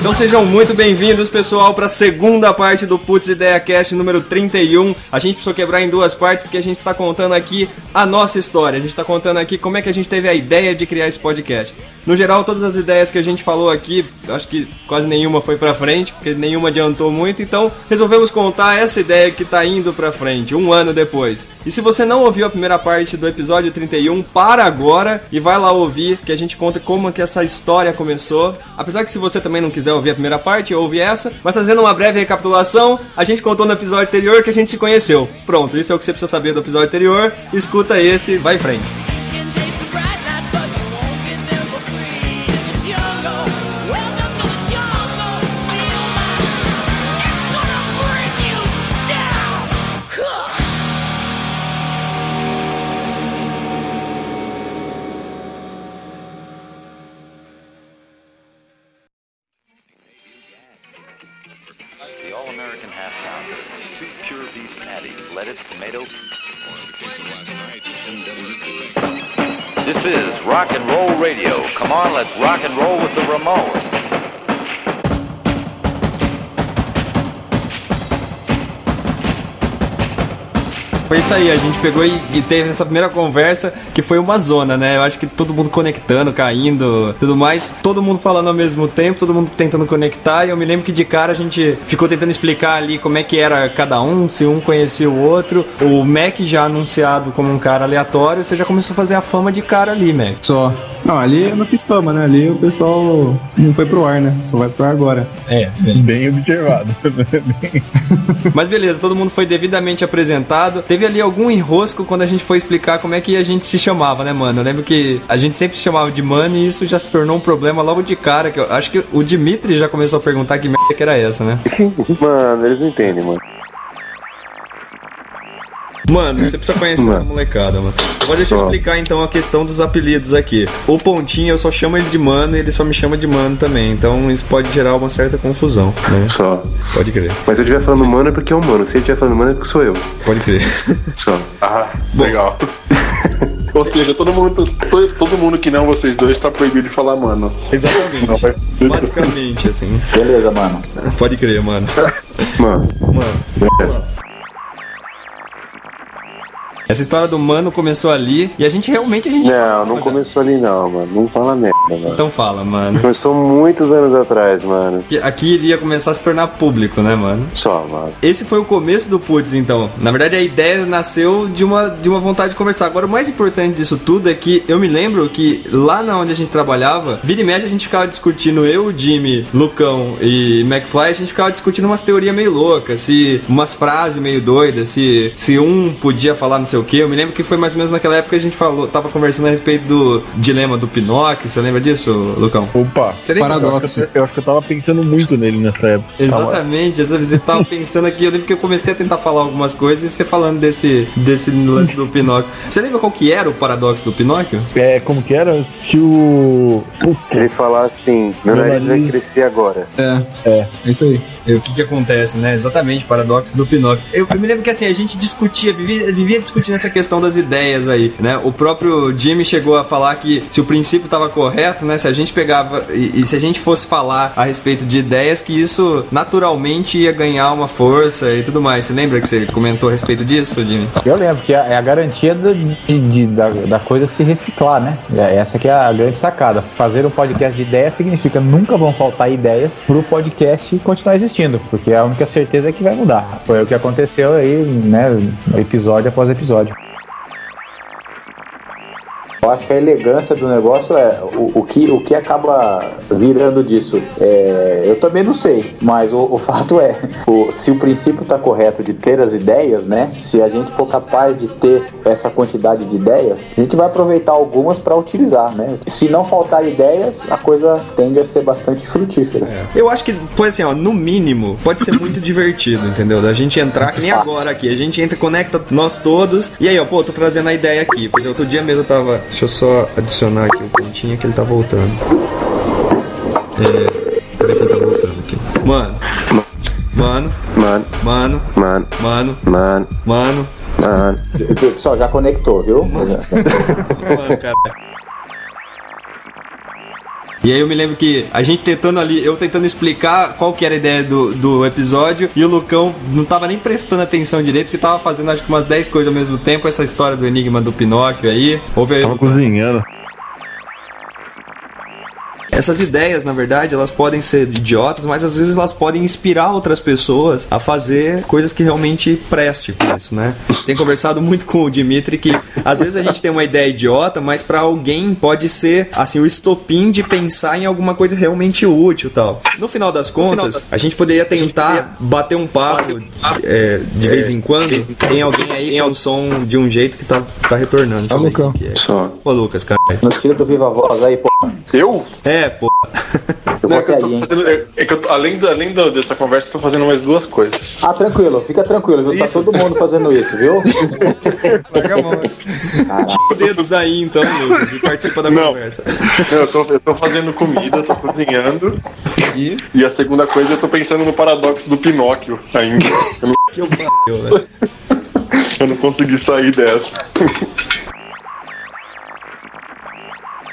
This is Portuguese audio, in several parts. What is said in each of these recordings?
Então sejam muito bem-vindos, pessoal, para a segunda parte do Putz Ideia Cast número 31. A gente precisou quebrar em duas partes porque a gente está contando aqui a nossa história. A gente está contando aqui como é que a gente teve a ideia de criar esse podcast. No geral, todas as ideias que a gente falou aqui, acho que quase nenhuma foi para frente, porque nenhuma adiantou muito. Então, resolvemos contar essa ideia que está indo para frente, um ano depois. E se você não ouviu a primeira parte do episódio 31, para agora e vai lá ouvir, que a gente conta como que essa história começou. Apesar que se você também não quiser ouvir a primeira parte, ouve essa. Mas fazendo uma breve recapitulação, a gente contou no episódio anterior que a gente se conheceu. Pronto, isso é o que você precisa saber do episódio anterior. Escuta esse, vai em frente. Foi isso aí, a gente pegou e, e, teve essa primeira conversa que foi uma zona, né? Eu acho que todo mundo conectando, caindo, tudo mais. Todo mundo falando ao mesmo tempo, todo mundo tentando conectar. E eu me lembro que de cara a gente ficou tentando explicar ali como é que era cada um, se um conhecia o outro. O Mac já anunciado como um cara aleatório, você já começou a fazer a fama de cara ali, Mac. Só. Não, ali eu não fiz fama, né? Ali o pessoal não foi pro ar, né? Só vai pro ar agora. É, bem, bem observado. Mas beleza, todo mundo foi devidamente apresentado. Teve ali algum enrosco quando a gente foi explicar como é que a gente se chamava, né, mano? Eu lembro que a gente sempre se chamava de mano e isso já se tornou um problema logo de cara. Que eu acho que o Dimitri já começou a perguntar que merda que era essa, né? mano, eles não entendem, mano. Mano, você precisa conhecer mano. essa molecada, mano. Agora deixa eu explicar então a questão dos apelidos aqui. O Pontinho eu só chamo ele de mano e ele só me chama de mano também. Então isso pode gerar uma certa confusão, né? Só. Pode crer. Mas se eu estiver falando mano é porque é o mano. Se ele estiver falando mano é porque sou eu. Pode crer. Só. Ah, Bom. legal. Ou seja, todo mundo, todo, todo mundo que não vocês dois tá proibido de falar mano. Exatamente. Não. Basicamente, assim. Beleza, mano. Pode crer, mano. Mano. Mano. Beleza. Essa história do mano começou ali e a gente realmente a gente. Não, não começou ali não, mano. Não fala merda, mano. Então fala, mano. Começou muitos anos atrás, mano. Aqui iria começar a se tornar público, né, mano? Só, mano. Esse foi o começo do Putz, então. Na verdade, a ideia nasceu de uma, de uma vontade de conversar. Agora, o mais importante disso tudo é que eu me lembro que lá na onde a gente trabalhava, vira e mexe a gente ficava discutindo, eu, Jimmy, Lucão e McFly, a gente ficava discutindo umas teorias meio loucas, se umas frases meio doidas, se, se um podia falar no seu o quê. Eu me lembro que foi mais ou menos naquela época que a gente falou, tava conversando a respeito do dilema do Pinóquio. Você lembra disso, Lucão? Opa, paradoxo. Eu acho que eu tava pensando muito nele nessa época. Exatamente, essa vez eu tava pensando aqui, eu lembro que eu comecei a tentar falar algumas coisas e você falando desse, desse lance do Pinóquio. Você lembra qual que era o paradoxo do Pinóquio? É, como que era? Se o. Se ele falar assim, meu, meu nariz, nariz vai crescer agora. É, é, é isso aí o que que acontece, né? Exatamente, paradoxo do Pinóquio. Eu, eu, me lembro que assim, a gente discutia, vivia, vivia discutindo essa questão das ideias aí, né? O próprio Jimmy chegou a falar que se o princípio estava correto, né? Se a gente pegava e, e, se a gente fosse falar a respeito de ideias, que isso naturalmente ia ganhar uma força e tudo mais. Você lembra que você comentou a respeito disso, Jimmy? Eu lembro, que é a garantia de, de, da, da coisa se reciclar, né? É, essa que é a grande sacada. Fazer um podcast de ideias significa nunca vão faltar ideias para o podcast continuar existindo porque a única certeza é que vai mudar. Foi o que aconteceu aí, né, episódio após episódio. Eu acho que a elegância do negócio é o, o, que, o que acaba virando disso. É, eu também não sei, mas o, o fato é, o, se o princípio está correto de ter as ideias, né? Se a gente for capaz de ter essa quantidade de ideias, a gente vai aproveitar algumas para utilizar, né? Se não faltar ideias, a coisa tende a ser bastante frutífera. É. Eu acho que, foi assim, ó, no mínimo, pode ser muito divertido, entendeu? Da gente entrar, que nem agora aqui, a gente entra, conecta nós todos, e aí, ó, pô, tô trazendo a ideia aqui. Pois outro dia mesmo eu tava Deixa eu só adicionar aqui o pontinho que ele tá voltando. É, Mano. Mano. Mano, Mano. mano, Mano. mano, Mano. mano. Pessoal, já conectou, viu? Mano, cara. E aí eu me lembro que a gente tentando ali, eu tentando explicar qual que era a ideia do, do episódio, e o Lucão não tava nem prestando atenção direito, que tava fazendo acho que umas 10 coisas ao mesmo tempo, essa história do enigma do Pinóquio aí. Houve aí, Tava cozinhando. Essas ideias, na verdade, elas podem ser idiotas, mas às vezes elas podem inspirar outras pessoas a fazer coisas que realmente preste com isso, né? Tem conversado muito com o Dimitri que às vezes a gente tem uma ideia idiota, mas pra alguém pode ser assim o estopim de pensar em alguma coisa realmente útil, e tal. No final das contas, a gente poderia tentar bater um papo é, de vez em quando. Tem alguém aí com o som de um jeito que tá, tá retornando. Deixa ver Lucão. quem que é. Ô Lucas, cara. Não tira do Viva Voz aí, pô. Eu? É, pô. Eu Não, é que fazendo- é- é que eu tô- além, da- além da- dessa conversa, eu tô fazendo mais duas coisas. Ah, tranquilo, fica tranquilo, viu? Tá Isso. todo mundo fazendo isso, viu? o dedo daí então, Lucas, e participa da Não. conversa. Eu tô, eu tô fazendo comida, eu tô cozinhando. E E a segunda coisa, eu tô pensando no paradoxo do Pinóquio ainda. Eu não, que eu eu não consegui sair dessa.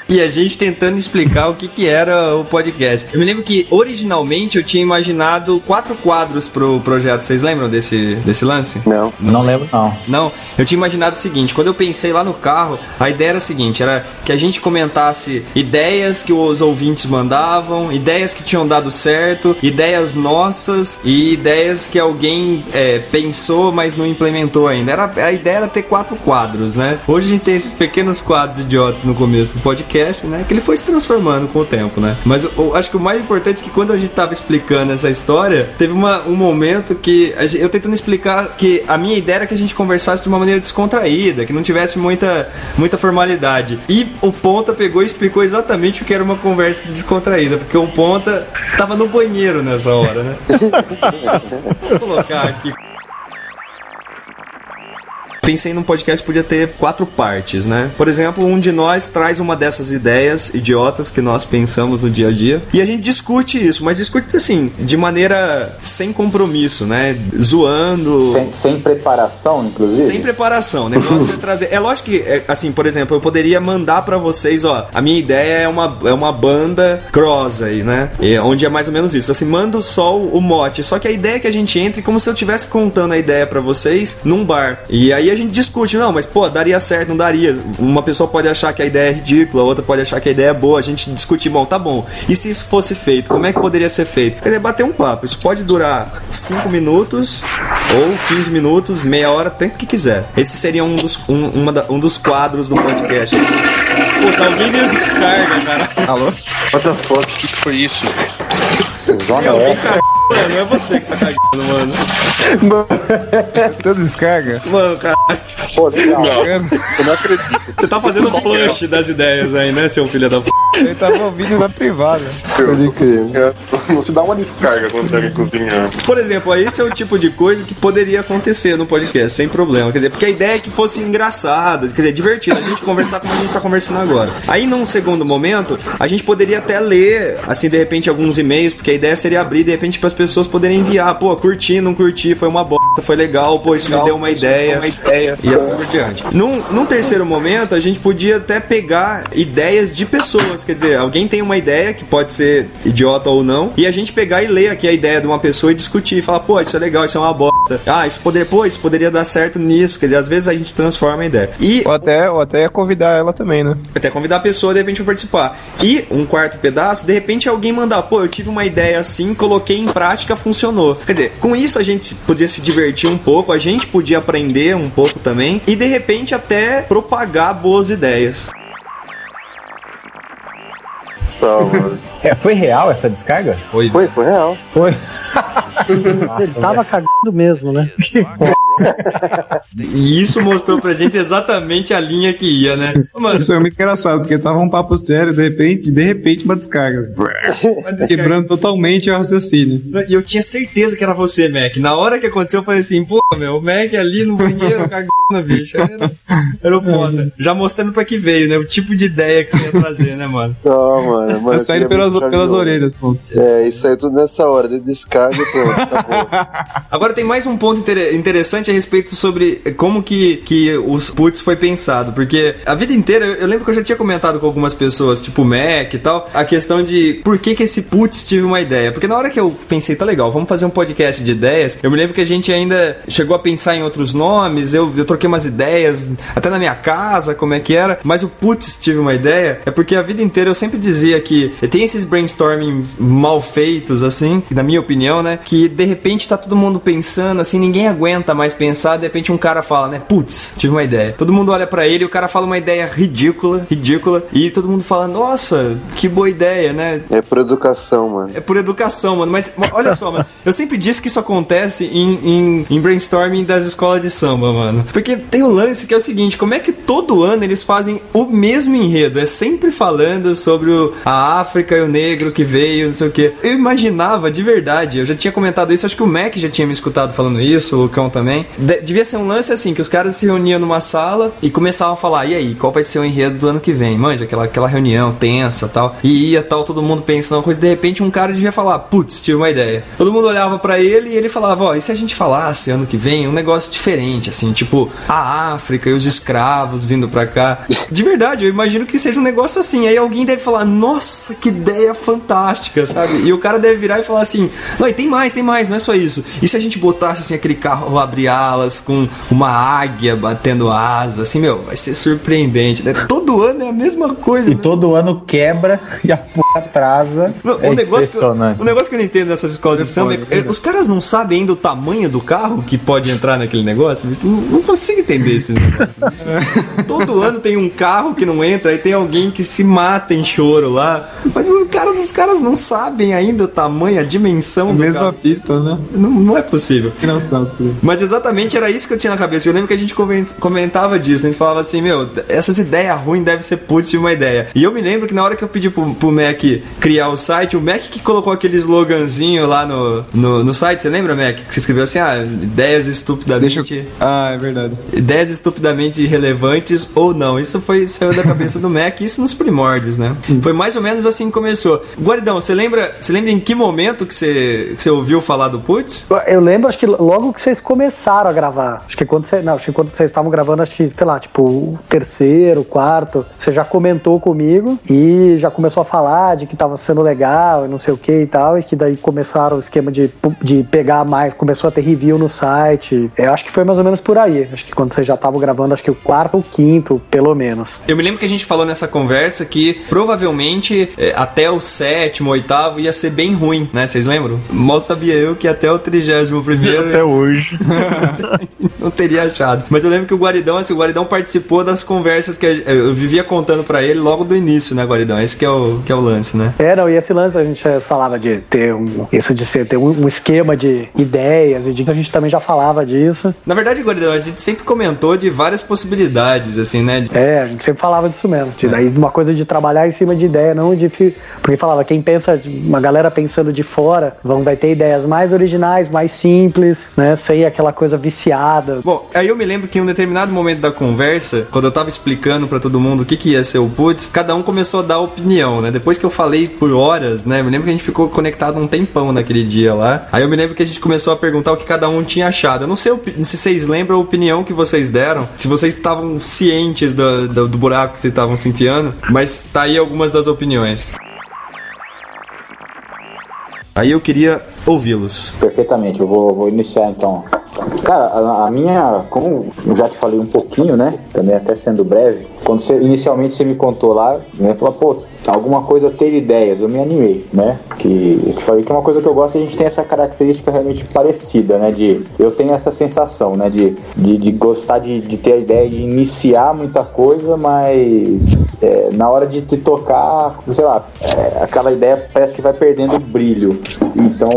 E a gente tentando explicar o que, que era o podcast. Eu me lembro que originalmente eu tinha imaginado quatro quadros pro projeto. Vocês lembram desse, desse lance? Não. Não lembro, não. Não, eu tinha imaginado o seguinte, quando eu pensei lá no carro, a ideia era a seguinte, era que a gente comentasse ideias que os ouvintes mandavam, ideias que tinham dado certo, ideias nossas e ideias que alguém é, pensou, mas não implementou ainda. Era, a ideia era ter quatro quadros, né? Hoje a gente tem esses pequenos quadros idiotas no começo do podcast, né? Que ele foi se transformando com o tempo, né? Mas eu, acho que o mais importante é que quando a gente tava explicando essa história, teve uma, um momento que gente- eu tentando explicar que a minha ideia era que a gente conversasse de uma maneira descontraída, que não tivesse muita, muita formalidade. E o Ponta pegou e explicou exatamente o que era uma conversa descontraída, porque o Ponta tava no banheiro nessa hora, né? Vou colocar aqui. Pensei num podcast que podia ter quatro partes, né? Por exemplo, um de nós traz uma dessas ideias idiotas que nós pensamos no dia a dia e a gente discute isso, mas discute assim, de maneira sem compromisso, né? Zoando. Sem, sem preparação, inclusive. Sem preparação, né? Pra você trazer. É lógico que, é, assim, por exemplo, eu poderia mandar pra vocês, ó, a minha ideia é uma, é uma banda cross aí, né? E, onde é mais ou menos isso. Assim, mando só o, o mote. Só que a ideia é que a gente entre como se eu estivesse contando a ideia pra vocês num bar. E aí a gente discute, não, mas pô, daria certo, não daria. Uma pessoa pode achar que a ideia é ridícula, outra pode achar que a ideia é boa. A gente discute, bom, tá bom. E se isso fosse feito, como é que poderia ser feito? Quer dizer, bater um papo. Isso pode durar 5 minutos ou 15 minutos, meia hora, tempo que quiser. Esse seria um dos, um, uma da- um dos quadros do podcast. Pô, tá alguém deu descarga, cara. Alô? What the fuck? O que que foi isso? Zona Meu, não é você que tá cagando, mano. Tudo descarga? Mano, cara, Pô, legal. Eu não acredito. você tá fazendo flush das ideias aí, né, seu filho da p. Ele tava ouvindo na privada. Pode crer. Você dá uma descarga quando tá cozinhando. Por exemplo, esse é o tipo de coisa que poderia acontecer no podcast, sem problema. Quer dizer, porque a ideia é que fosse engraçado, quer dizer, divertido, a gente conversar como a gente tá conversando agora. Aí, num segundo momento, a gente poderia até ler, assim, de repente, alguns e-mails, porque a ideia seria abrir, de repente, para as pessoas poderem enviar. Pô, curti, não curti, foi uma bosta, foi legal, pô, isso me deu uma ideia. E assim por diante. Num, num terceiro momento, a gente podia até pegar ideias de pessoas. Quer dizer, alguém tem uma ideia que pode ser idiota ou não, e a gente pegar e ler aqui a ideia de uma pessoa e discutir. Falar, pô, isso é legal, isso é uma bosta. Ah, isso poderia, pô, isso poderia dar certo nisso. Quer dizer, às vezes a gente transforma a ideia. E Ou até, ou até convidar ela também, né? até convidar a pessoa de repente pra participar. E um quarto pedaço, de repente alguém mandar, pô, eu tive uma ideia assim, coloquei em prática, funcionou. Quer dizer, com isso a gente podia se divertir um pouco, a gente podia aprender um pouco também e de repente até propagar boas ideias. Só, mano. É, foi real essa descarga? Foi. Foi, foi real. Foi. Ele tava cagando mesmo, né? E isso mostrou pra gente exatamente a linha que ia, né? Mano, Isso é muito engraçado, porque tava um papo sério, de repente, de repente uma descarga. Quebrando totalmente o raciocínio. E eu tinha certeza que era você, Mac. Na hora que aconteceu, eu falei assim, pô, meu, o Mac ali no banheiro cagando, bicho. Era, era o foda. Já mostrando pra que veio, né? O tipo de ideia que você ia trazer, né, mano? Não, mano. mano Tá saindo pelas, pelas orelhas, pô. É, isso aí tudo nessa hora, de descarga e pronto, acabou. Agora tem mais um ponto inter- interessante a respeito sobre como que, que os puts foi pensado. Porque a vida inteira, eu, lembro que eu já tinha comentado com algumas pessoas, tipo Mac e tal, a questão de por que que esse putz tive uma ideia. Porque na hora que eu pensei, tá legal, vamos fazer um podcast de ideias, eu me lembro que a gente ainda chegou a pensar em outros nomes, eu, eu troquei umas ideias, até na minha casa, como é que era, mas o putz tive uma ideia, é porque a vida inteira eu sempre dizia que tem esses brainstorming mal feitos, assim, na minha opinião, né? Que de repente tá todo mundo pensando, assim, ninguém aguenta mais pensar, de repente um cara fala, né? Putz, tive uma ideia. Todo mundo olha pra ele, o cara fala uma ideia ridícula, ridícula, e todo mundo fala, nossa, que boa ideia, né? É por educação, mano. É por educação, mano. Mas olha só, mano. Eu sempre disse que isso acontece em, em, em brainstorming das escolas de samba, mano. Porque tem o lance que é o seguinte: como é que todo ano eles fazem o mesmo enredo? É sempre falando sobre o- a África e o negro que veio, não sei o quê. Eu imaginava, de verdade, eu já tinha comentado isso, acho que o Mac já tinha me escutado falando isso, o Lucão também. De- devia ser um lance assim: que os caras se reuniam numa sala e começavam a falar, e aí, qual vai ser o enredo do ano que vem? Manja, aquela, aquela reunião tensa tal. E ia tal, todo mundo pensando uma coisa, de repente um cara devia falar, putz, tive uma ideia. Todo mundo olhava pra ele e ele falava, ó, e se a gente falasse ano que vem um negócio diferente, assim, tipo, a África e os escravos vindo pra cá. De verdade, eu imagino que seja um negócio assim. Aí alguém deve falar, nossa, que ideia fantástica, sabe? E o cara deve virar e falar assim, não, e tem mais, tem mais, não é só isso. E se a gente botasse assim aquele carro abre com uma águia batendo asa, assim, meu, vai ser surpreendente, né? Todo ano é a mesma coisa. E né? todo ano quebra e a porra atrasa. Não, é o, negócio que eu, impressionante. o negócio que eu não entendo dessas escolas de samba é, é, os caras não sabem ainda o tamanho do carro que pode entrar naquele negócio. Não, não consigo entender esse negócio. Todo ano tem um carro que não entra, aí tem alguém que se mata em choro lá. Mas o cara dos caras não sabem ainda o tamanho, a dimensão A do mesma carro. pista, né? Não, não é possível. Que não sabe. sim. Mas exatamente era isso que eu tinha na cabeça. Eu lembro que a gente comen- comentava disso. A gente falava assim, meu, essas ideias ruins devem ser putz de uma ideia. E eu me lembro que na hora que eu pedi pro, pro Mac criar o site, o Mac que colocou aquele sloganzinho lá no, no, no site, você lembra, Mac? Que você escreveu assim, ah, ideias Deixa estupidamente. eu... Ah, é verdade. Ideias estupidamente irrelevantes ou não. Isso foi saiu da cabeça do Mac, isso nos primórdios, né? Foi mais ou menos assim que começou. Guaridão, você lembra, você lembra em que momento que você, que você ouviu falar do Putz? Eu lembro, acho que logo que vocês começaram a gravar. Acho que quando você. Não, acho que quando vocês estavam gravando, acho que, sei lá, tipo, o terceiro, quarto, você já comentou comigo e já começou a falar de que tava sendo legal e não sei o que e tal. E que daí começaram o esquema de, de pegar mais, começou a ter review no site. Eu acho que foi mais ou menos por aí. Acho que quando vocês já estavam gravando, acho que o quarto ou quinto, pelo menos. Eu me lembro que a gente falou nessa conversa que provavelmente é, até o sétimo, oitavo ia ser bem ruim, né? Vocês lembram? Mal sabia eu que até o trigésimo primeiro Até hoje. não teria achado. Mas eu lembro que o Guaridão, assim, o Guaridão participou das conversas que eu vivia contando pra ele logo do início, né, Guaridão? Esse que é o, que é o lance, né? É, não, e esse lance a gente eh, falava de ter um. Isso de ser, ter um, um esquema de ideias, e de, a gente também já falava disso. Na verdade, Guaridão, a gente sempre comentou de várias possibilidades, assim, né? De- É, a gente sempre falava disso mesmo. De, daí uma coisa de trabalhar em cima de ideia, não de. fi- Porque falava, quem pensa, uma galera pensando de fora, vão, vai ter ideias mais originais, mais simples, né? Sem aquela coisa viciada. Bom, aí eu me lembro que em um determinado momento da conversa, quando eu tava explicando pra todo mundo o que, que ia ser o Putz, cada um começou a dar opinião, né? Depois que eu falei por horas, né? Me lembro que a gente ficou conectado um tempão naquele dia lá. Aí eu me lembro que a gente começou a perguntar o que cada um tinha achado. Eu não sei se vocês lembram a opinião que vocês deram, se vocês estavam cientes do, do, do buraco que vocês estavam se enfiando, mas tá aí algumas das opiniões. Aí eu queria ouvi-los. Perfeitamente, eu vou, vou iniciar então Cara, a, a minha, como eu já te falei um pouquinho, né? Também até sendo breve, quando você inicialmente você me contou lá, né? Falou, pô, alguma coisa ter ideias, eu me animei, né? Que eu te falei que é uma coisa que eu gosto a gente tem essa característica realmente parecida, né? De eu tenho essa sensação, né? De, de, de gostar de, de ter a ideia de iniciar muita coisa, mas é, na hora de te tocar, sei lá, é, aquela ideia parece que vai perdendo brilho. Então,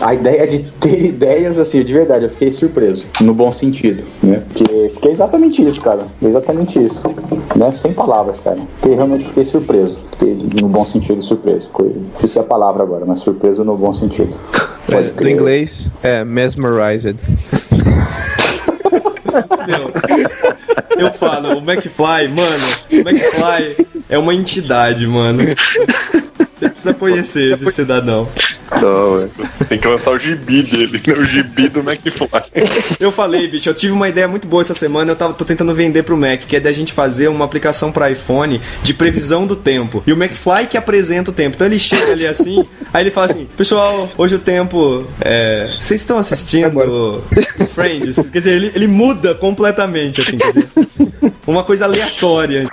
a ideia de ter ideias, assim, de verdade, eu fiquei surpreso, no bom sentido, né? Porque, porque é exatamente isso, cara. É exatamente isso. Né? Sem palavras, cara. Porque realmente fiquei surpreso. Fiquei no bom sentido surpreso. Não sei se é a palavra agora, mas surpreso no bom sentido. É, do inglês é mesmerized. Meu, eu falo, o McFly, mano, o McFly é uma entidade, mano. Você precisa conhecer esse cidadão. Não, é. Tem que lançar o gibi dele, né? O gibi do McFly. Eu falei, bicho, eu tive uma ideia muito boa essa semana, eu tava, tô tentando vender pro Mac, que é da gente fazer uma aplicação para iPhone de previsão do tempo. E o McFly que apresenta o tempo. Então ele chega ali assim, aí ele fala assim, pessoal, hoje o tempo é. Vocês estão assistindo Friends? Quer dizer, ele, ele muda completamente, assim, quer dizer, uma coisa aleatória.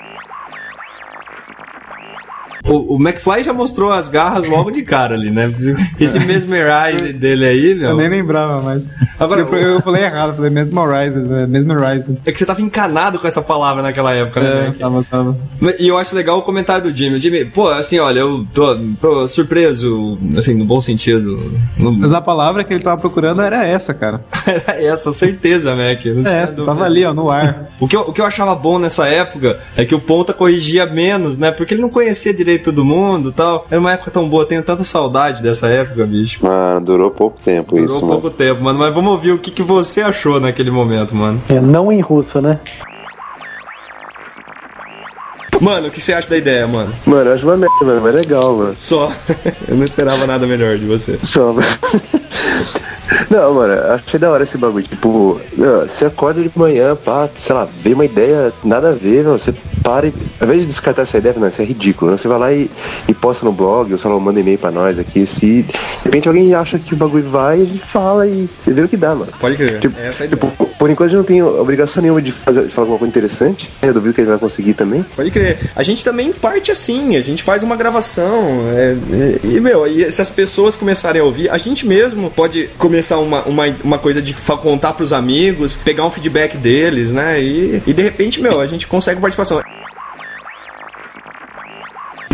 O, o McFly já mostrou as garras logo de cara ali, né? Esse mesmerize dele aí, meu. Eu nem lembrava mais. Agora, eu, eu falei errado, eu falei mesmerized, né? mesmerized. É que você tava encanado com essa palavra naquela época, né? É, tava, tava. E eu acho legal o comentário do Jimmy. O Jimmy, pô, assim, olha, eu tô, tô surpreso, assim, no bom sentido. No... Mas a palavra que ele tava procurando era essa, cara. Era essa, certeza, Mac. tinha É essa, tava ali, ó, no ar. O que, eu, o que eu achava bom nessa época é que o Ponta corrigia menos, né? Porque ele não conhecia direito todo mundo e tal. Era uma época tão boa, tenho tanta saudade dessa época, bicho. Mano, durou pouco tempo Durou isso, pouco mano. tempo, mano. Mas vamos ouvir o que, que você achou naquele momento, mano. É, não em russo, né? Mano, o que você acha da ideia, mano? Mano, eu acho uma merda, mano, mas é legal, mano. Só. eu não esperava nada melhor de você. Só, mano. Não, mano, achei da hora esse bagulho. Tipo, você acorda de manhã, pá, sei lá, vê uma ideia, nada a ver, meu, você para e. Ao invés de descartar essa ideia, não, isso é ridículo. né? Você vai lá e, e posta no blog, ou sei lá, manda e-mail pra nós aqui. Se de repente alguém acha que o bagulho vai, a gente fala e você vê o que dá, mano. Pode crer. Tipo, É essa a ideia. Tipo, por enquanto a gente não tem obrigação nenhuma de, fazer, de falar alguma coisa interessante. Eu duvido que gente vai conseguir também. Pode crer. A gente também parte assim, a gente faz uma gravação. é, e, e, meu, e se as pessoas começarem a ouvir, a gente mesmo pode começar uma, uma, uma coisa de contar pros amigos, pegar um feedback deles, né? E, e de repente, meu, a gente consegue participação.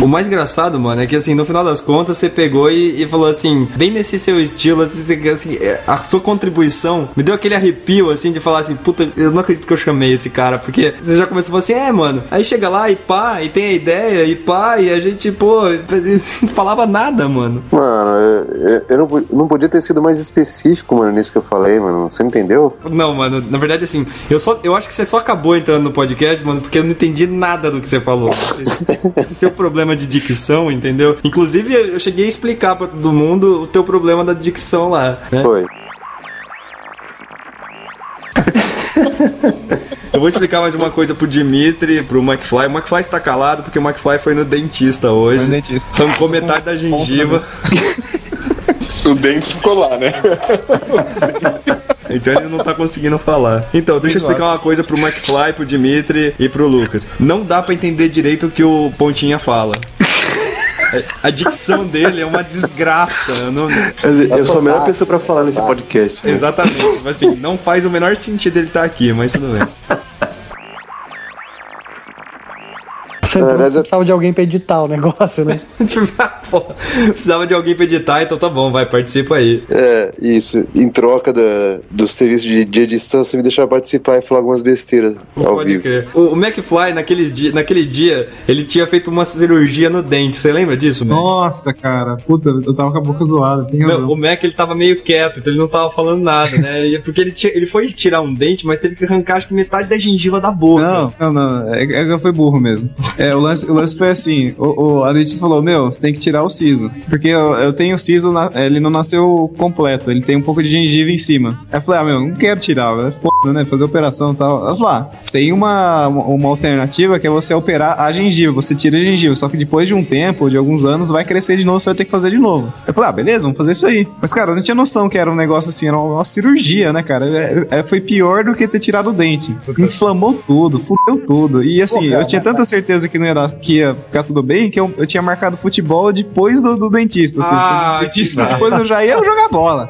O mais engraçado, mano, é que assim, no final das contas, você pegou e, e falou assim, bem nesse seu estilo, assim, assim, é, a sua contribuição me deu aquele arrepio, assim, de falar assim, puta, eu não acredito que eu chamei esse cara, porque você já começou a falar assim, é, mano, aí chega lá e pá, e tem a ideia, e pá, e a gente, pô, não falava nada, mano. Mano, eu, eu- eu não, não podia ter sido mais específico, mano, nisso que eu falei, mano. Você me entendeu? Não, mano, na verdade, assim, eu só eu acho que você só acabou entrando no podcast, mano, porque eu não entendi nada do que você falou. Esse, esse seu problema de dicção, entendeu? Inclusive, eu cheguei a explicar pra todo mundo o teu problema da dicção lá, né? Foi. Eu vou explicar mais uma coisa pro Dimitri, pro McFly. O McFly está calado porque o McFly foi no dentista hoje. Foi no dentista. Arrancou metade da gengiva. O dente ficou lá, né? Então ele não tá conseguindo falar. Então, deixa eu explicar uma coisa pro McFly, pro Dimitri e pro Lucas. Não dá pra entender direito o que o Pontinha fala. A dicção dele é uma desgraça. Eu não- Eu, sou a melhor pessoa pra falar nesse podcast. né? Exatamente. Assim, não faz o menor sentido ele estar aqui, mas tudo bem. Você, então, aliás, você eu- precisava de alguém pra editar o negócio, né? Pô, precisava de alguém pra editar, então tá bom, vai, participa aí. É, isso. Em troca da, do serviço de, de edição, você me deixava participar e falar algumas besteiras ao Pode vivo. crer. O, o McFly, naqueles dia, naquele dia, ele tinha feito uma cirurgia no dente. Você lembra disso, Mac? Nossa, cara. Puta, eu tava com a boca zoada. Tem Meu, razão. o Mac ele tava meio quieto, então ele não tava falando nada, né? É Porque ele, tinha- ele foi tirar um dente, mas teve que arrancar acho que metade da gengiva da boca. Não, não, não. É, é que eu fui burro mesmo. É, o lance, o lance foi assim: o, o, a falou: Meu, você tem que tirar o siso. Porque eu, eu tenho o siso, na, ele não nasceu completo, ele tem um pouco de gengiva em cima. Aí eu falei: Ah, meu, não quero tirar, é foda, né? Fazer operação e tal. Ela falou: Ah, tem uma, uma alternativa que é você operar a gengiva, você tira a gengiva, só que depois de um tempo, de alguns anos, vai crescer de novo, você vai ter que fazer de novo. Eu falei: Ah, beleza, vamos fazer isso aí. Mas, cara, eu não tinha noção que era um negócio assim, era uma, uma cirurgia, né, cara? É, é, foi pior do que ter tirado o dente. Inflamou tudo, fudeu tudo. E assim, Pô, cara, eu tinha tanta certeza que não ia, dar, que ia ficar tudo bem que eu, eu tinha marcado futebol depois do, do dentista. Assim, ah, dentista, depois eu já ia jogar bola.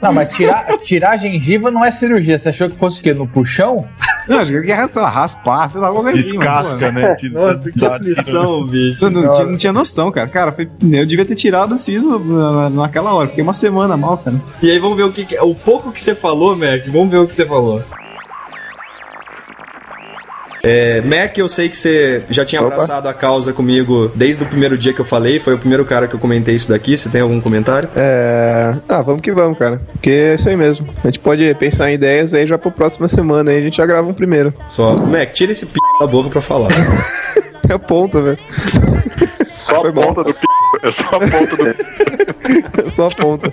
não, mas tirar, tirar a gengiva não é cirurgia. Você achou que fosse o quê? No puxão? Não, acho que sei lá, raspar, sei lá, alguma coisa assim. Casca, né? Nossa, que aflição, bicho. Eu não, tinha, não tinha noção, cara. Cara, foi, eu devia ter tirado o siso naquela hora. Fiquei uma semana mal, cara. E aí vamos ver o que. O pouco que você falou, Mac, vamos ver o que você falou. É, Mac, eu sei que você já tinha Opa. abraçado a causa comigo desde o primeiro dia que eu falei. Foi o primeiro cara que eu comentei isso daqui. Você tem algum comentário? É. Ah, vamos que vamos, cara. Porque é isso aí mesmo. A gente pode pensar em ideias aí já pra próxima semana. Aí a gente já grava um primeiro. Só. Mac, tira esse p da boca pra falar. é a ponta, velho. Só a ponta do p. É só a ponta do. é só a ponta.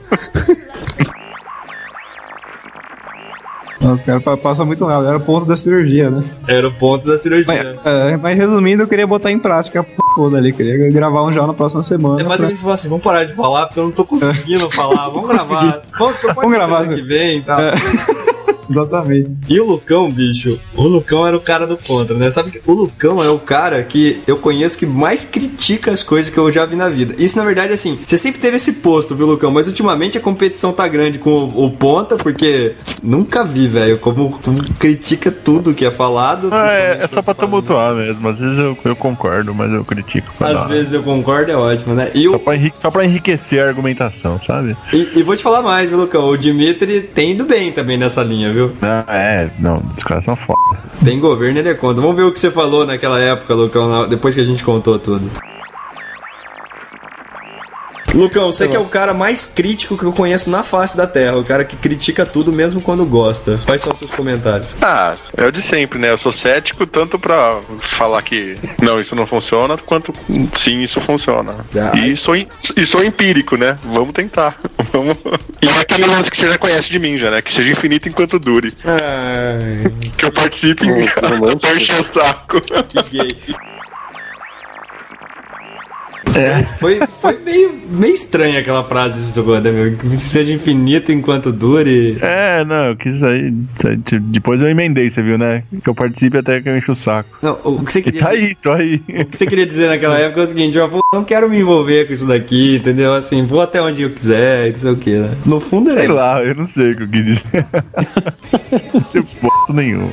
Nossa, cara, passa muito rápido. Era o ponto da cirurgia, né? Era o ponto da cirurgia. Mas, é, mas resumindo, eu queria botar em prática a p toda ali. Queria gravar um já na próxima semana. É mais ou menos assim, vamos parar de falar, porque eu não tô conseguindo falar. Vamos gravar. Vamos, vamos gravar. Semana que vem e tal. É. Exatamente. E o Lucão, bicho, o Lucão era o cara do contra, né? Sabe que o Lucão é o cara que eu conheço que mais critica as coisas que eu já vi na vida. Isso, na verdade, assim, você sempre teve esse posto, viu, Lucão? Mas ultimamente a competição tá grande com o, o Ponta, porque nunca vi, velho, como, como, critica tudo que é falado. Ah, é, é só pra tumultuar mesmo. Às vezes eu, eu concordo, mas eu critico. Às dar. vezes eu concordo, é ótimo, né? E só, o... pra enrique, só pra enriquecer a argumentação, sabe? E, e vou te falar mais, viu, Lucão? O Dimitri tem indo bem também nessa linha, viu? Viu? Não, é, não, os caras são foda. Tem governo, ele é contra. Vamos ver o que você falou naquela época, Lucão, depois que a gente contou tudo. Lucão, você que é o cara mais crítico que eu conheço na face da Terra, o cara que critica tudo mesmo quando gosta. Quais são os seus comentários? Ah, é o de sempre, né? Eu sou cético tanto pra falar que não, isso não funciona, quanto sim, isso funciona. Ah. E, sou, e sou empírico, né? Vamos tentar. Vamos... E é aquele lance que você já conhece de mim, já, né? Que seja infinito enquanto dure. Ai. Que eu participe em encher o saco. Que gay. É. Foi, foi meio, meio estranha aquela frase isso, né, meu? Que seja infinito enquanto dure. É, não, eu quis aí. Depois eu emendei, você viu, né? Que eu participe até que eu encho o saco. Não, o que você queria. E tá aí, tô aí. O que você queria dizer naquela época é o seguinte: eu não quero me envolver com isso daqui, entendeu? Assim, vou até onde eu quiser e não sei o que, né? No fundo é. Sei lá, eu não sei o que eu quis dizer. não sei nenhum.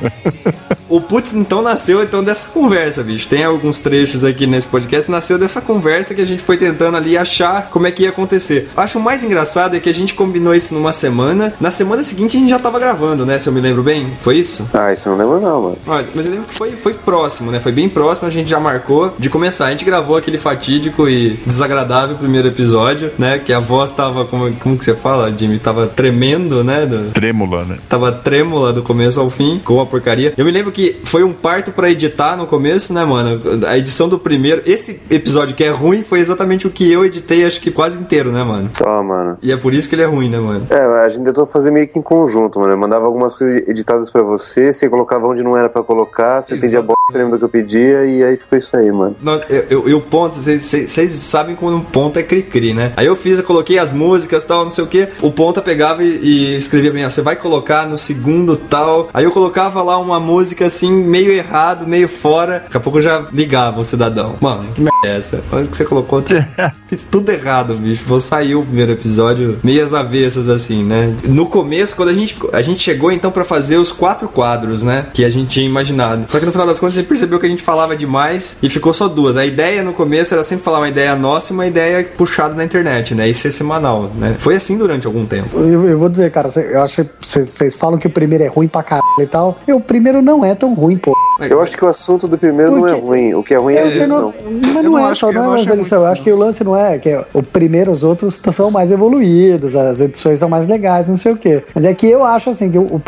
O Putz então nasceu então dessa conversa, bicho. Tem alguns trechos aqui nesse podcast, nasceu dessa conversa conversa que a gente foi tentando ali achar como é que ia acontecer. Acho mais engraçado é que a gente combinou isso numa semana. Na semana seguinte a gente já tava gravando, né? Se eu me lembro bem. Foi isso? Ah, isso eu não lembro não, mano. Mas, mas eu lembro que foi, foi próximo, né? Foi bem próximo, a gente já marcou de começar. A gente gravou aquele fatídico e desagradável primeiro episódio, né? Que a voz tava, como, como que você fala, Jimmy? Tava tremendo, né? Do... Trêmula, né? Tava trêmula do começo ao fim, com a porcaria. Eu me lembro que foi um parto para editar no começo, né, mano? A edição do primeiro. Esse episódio que é ruim ruim foi exatamente o que eu editei, acho que quase inteiro, né, mano? Tá, mano. E é por isso que ele é ruim, né, mano? É, a gente tentou fazer meio que em conjunto, mano. Eu mandava algumas coisas editadas pra você, você colocava onde não era pra colocar, você entendia a bosta, você lembra do que eu pedia, e aí ficou isso aí, mano. Não, eu, eu, ponto, vocês sabem quando um ponto é cri-cri, né? Aí eu fiz, eu coloquei as músicas tal, não sei o que. O ponta pegava e, e escrevia pra mim, você vai colocar no segundo tal. Aí eu colocava lá uma música assim, meio errado, meio fora. Daqui a pouco eu já ligava o cidadão. Mano, que merda é essa? Olha o que você colocou. Fiz tudo errado, bicho. Vou sair o primeiro episódio meias avessas, assim, né? No começo, quando a gente, a gente chegou então para fazer os quatro quadros, né? Que a gente tinha imaginado. Só que no final das contas a gente percebeu que a gente falava demais e ficou só duas. A ideia no começo era sempre falar uma ideia nossa e uma ideia puxada na internet, né? E ser semanal, né? Foi assim durante algum tempo. Eu, eu vou dizer, cara, eu acho que vocês falam que o primeiro é ruim pra caralho e tal. E o primeiro não é tão ruim, pô. Eu acho que o assunto do primeiro não é Porque- ruim. O que é ruim é a sei, edição. não- mas não, não é acho só não é mais edição. Eu acho que o lance não é que o primeiro, os outros são mais evoluídos, as edições são mais legais, não sei o quê. Mas é que eu acho assim que o, o,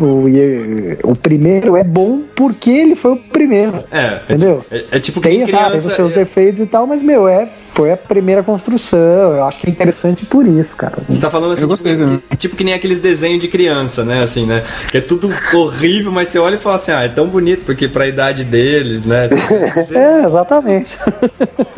o- primeiro é bom porque ele foi o primeiro. É, é, Entendeu? é, é tipo que Tem, nem sabe, tem os criança. seus é- defeitos e tal, mas, meu, é, foi a primeira construção. Eu acho que é interessante por isso, cara. Você tá falando assim, Eu gostei tipo, que, tipo que nem aqueles desenhos de criança, né? Assim, né? Que é tudo horrível, mas você olha e fala assim, ah, é tão bonito, porque pra idade deles, né? Você- É, exatamente.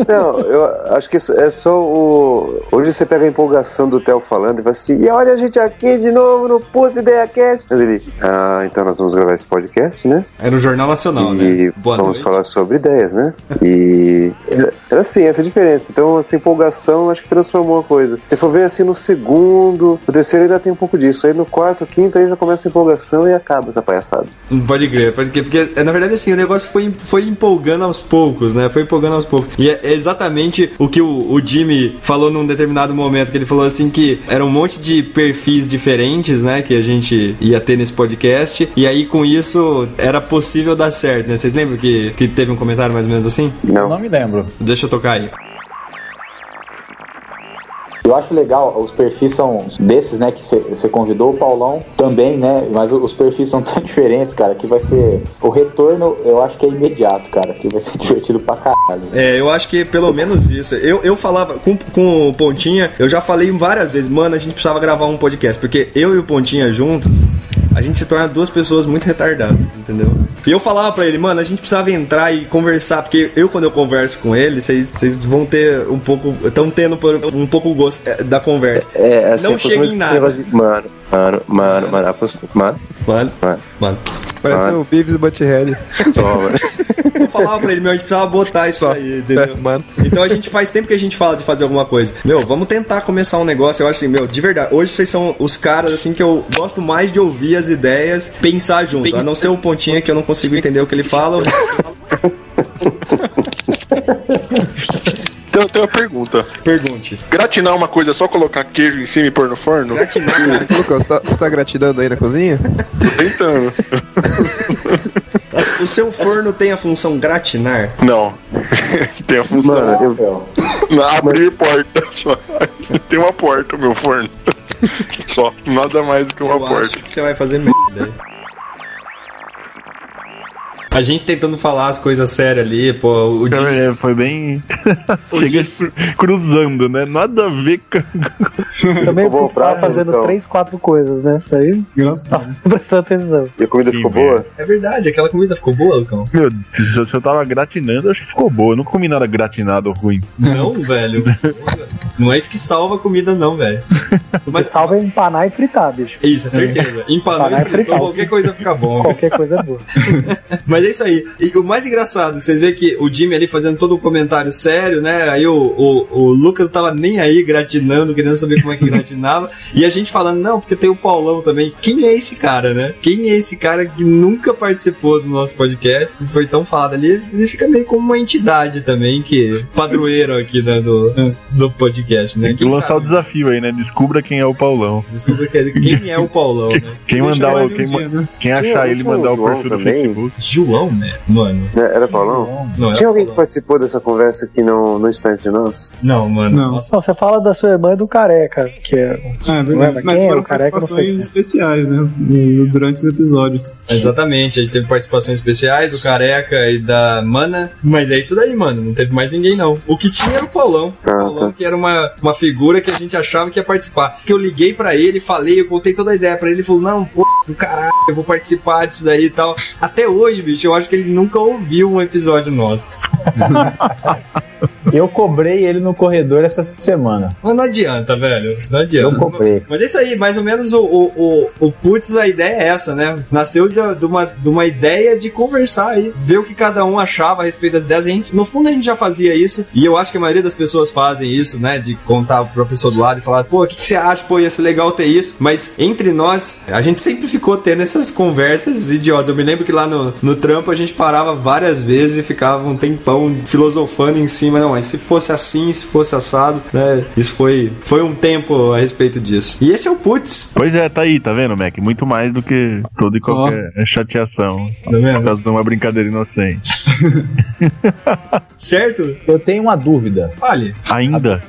Não, eu acho que é só o. Hoje você pega a empolgação do Theo falando e fala assim: e olha a gente aqui de novo no Putz Ideia Cast. Mas ele, ah, então nós vamos gravar esse podcast, né? Era o Jornal Nacional, e né? Boa vamos noite. falar sobre ideias, né? E era assim, essa diferença. Então, essa empolgação acho que transformou a coisa. Se for ver assim no segundo, no terceiro ainda tem um pouco disso. Aí no quarto, quinto, aí já começa a empolgação e acaba essa palhaçada. Pode crer, pode crer. Porque, é, na verdade, assim, o negócio foi, foi empolgando aos poucos, né? Foi empolgando aos poucos. E é é exatamente o que o, o Jimmy falou num determinado momento, que ele falou assim que era um monte de perfis diferentes, né? Que a gente ia ter nesse podcast. E aí, com isso, era possível dar certo, né? Vocês lembram que, que teve um comentário mais ou menos assim? Não Não. me lembro. Deixa eu tocar aí. Eu acho legal, os perfis são desses, né, que você convidou o Paulão também, né, mas os perfis são tão diferentes, cara, que vai ser, o retorno eu acho que é imediato, cara, que vai ser divertido pra caralho. É, eu acho que pelo menos isso. Eu, eu falava com, com o Pontinha, eu já falei várias vezes, mano, a gente precisava gravar um podcast, porque eu e o Pontinha juntos, a gente se torna duas pessoas muito retardadas, entendeu? E eu falava pra ele, mano, a gente precisava entrar e conversar, porque eu, quando eu converso com ele, vocês vão ter um pouco. estão tendo um pouco o gosto é, da conversa. É, assim, Não costumo chega em nada. de- Mano, mano, mano, mano, acostuma. Mano, Mano, mano. mano. Parece Ah. o Beavis e Butthead. Só, mano. Eu falava pra ele, meu, a gente precisava botar isso aí, entendeu? Mano. Então a gente faz tempo que a gente fala de fazer alguma coisa. Meu, vamos tentar começar um negócio. Eu acho assim, meu, de verdade. Hoje vocês são os caras, assim, que eu gosto mais de ouvir as ideias, pensar junto. A não ser o pontinho que eu não consigo entender o que ele fala. Então, tem uma pergunta. Pergunte. Gratinar uma coisa é só colocar queijo em cima e pôr no forno? Lucas, você tá, você tá gratidando aí na cozinha? Tô tentando. O seu forno tem a função gratinar? Não. tem a função. Mano, eu, abrir porta só. Tem uma porta o meu forno. Só. Nada mais do que uma Eu porta. acho que você vai fazer merda. A gente tentando falar as coisas sérias ali, pô, o Jimmy É, foi bem. Chega cruzando, né? Nada a ver com. Também bom porque tava prato, fazendo então? três, quatro coisas, né? Isso aí, Engraçado. prestando atenção. E a comida Sim, ficou velho. boa? É verdade, aquela comida ficou boa, Lucão? Meu, se, se eu tava gratinando, eu acho que ficou boa. Eu não comi nada gratinado ruim. Não, velho. Não é isso que salva a comida, não, velho. Mas salva é empanar e fritar, bicho. Isso, é certeza. Empanou Parar e é fritou, fritar. qualquer coisa fica bom. Qualquer coisa é boa. Mas é isso aí. E o mais engraçado, vocês veem que o Jimmy ali fazendo todo um comentário sério, né? Aí o, o, o Lucas tava nem aí gratinando, querendo saber como é que gratinava. e a gente falando, não, porque tem o Paulão também. Quem é esse cara, né? Quem é esse cara que nunca participou do nosso podcast, que foi tão falado ali? Ele fica meio como uma entidade também, que padroeiro aqui né, do, do podcast, né? Tem que Quem lançar sabe? o desafio aí, né? Descubra quem é o Paulão. Desculpa que- quem é o Paulão, né? Quem mandar um Quem, dia, né? quem achar não ele mandar o perfil do também? Facebook. João, né? Mano. Né, Era Paulão? Não, era Tinha alguém que Paulão. participou dessa conversa que não, não está entre nós? Não, mano. Não. Nossa, Não, você fala da sua irmã e do careca, que é. Ah, é é, verdade. mas Mas é foram o sei. participações especiais, né? Durante os episódios. Exatamente, a gente teve participações especiais do Careca e da Mana, mas é isso daí, mano, não teve mais ninguém não. O que tinha era o Paulão, o Ah, Paulão tá. que era uma, uma figura que a gente achava que ia participar. Que eu liguei pra ele, falei, eu contei toda a ideia pra ele, ele falou, não, pô, do caralho, eu vou participar disso daí e tal. Até hoje, bicho, eu acho que ele nunca ouviu um episódio nosso. Eu cobrei ele no corredor essa semana. Mas não adianta, velho, não adianta. Eu comprei. Mas é isso aí, mais ou menos o, o, o, o Putz, a ideia é essa, né? Nasceu de, de uma, de uma ideia de conversar aí, ver o que cada um achava a respeito das ideias. A gente, no fundo, a gente já fazia isso, e eu acho que a maioria das pessoas fazem isso, né? De contar pra pessoa do lado e falar, pô, o que, que você acha? Pô, ia ser legal ter isso. Mas entre nós, a gente sempre ficou tendo essas conversas idiotas. Eu me lembro que lá no, no trampo a gente parava várias vezes e ficava um tempão filosofando em cima. Não, mas se fosse assim, se fosse assado, né? Isso foi, foi um tempo a respeito disso. E esse é o Putz. Pois é, tá aí, tá vendo, Mac? Muito mais do que toda e qualquer chateação. Tá vendo? Por causa de uma brincadeira inocente. Certo? Eu tenho uma dúvida. Olha. Ainda?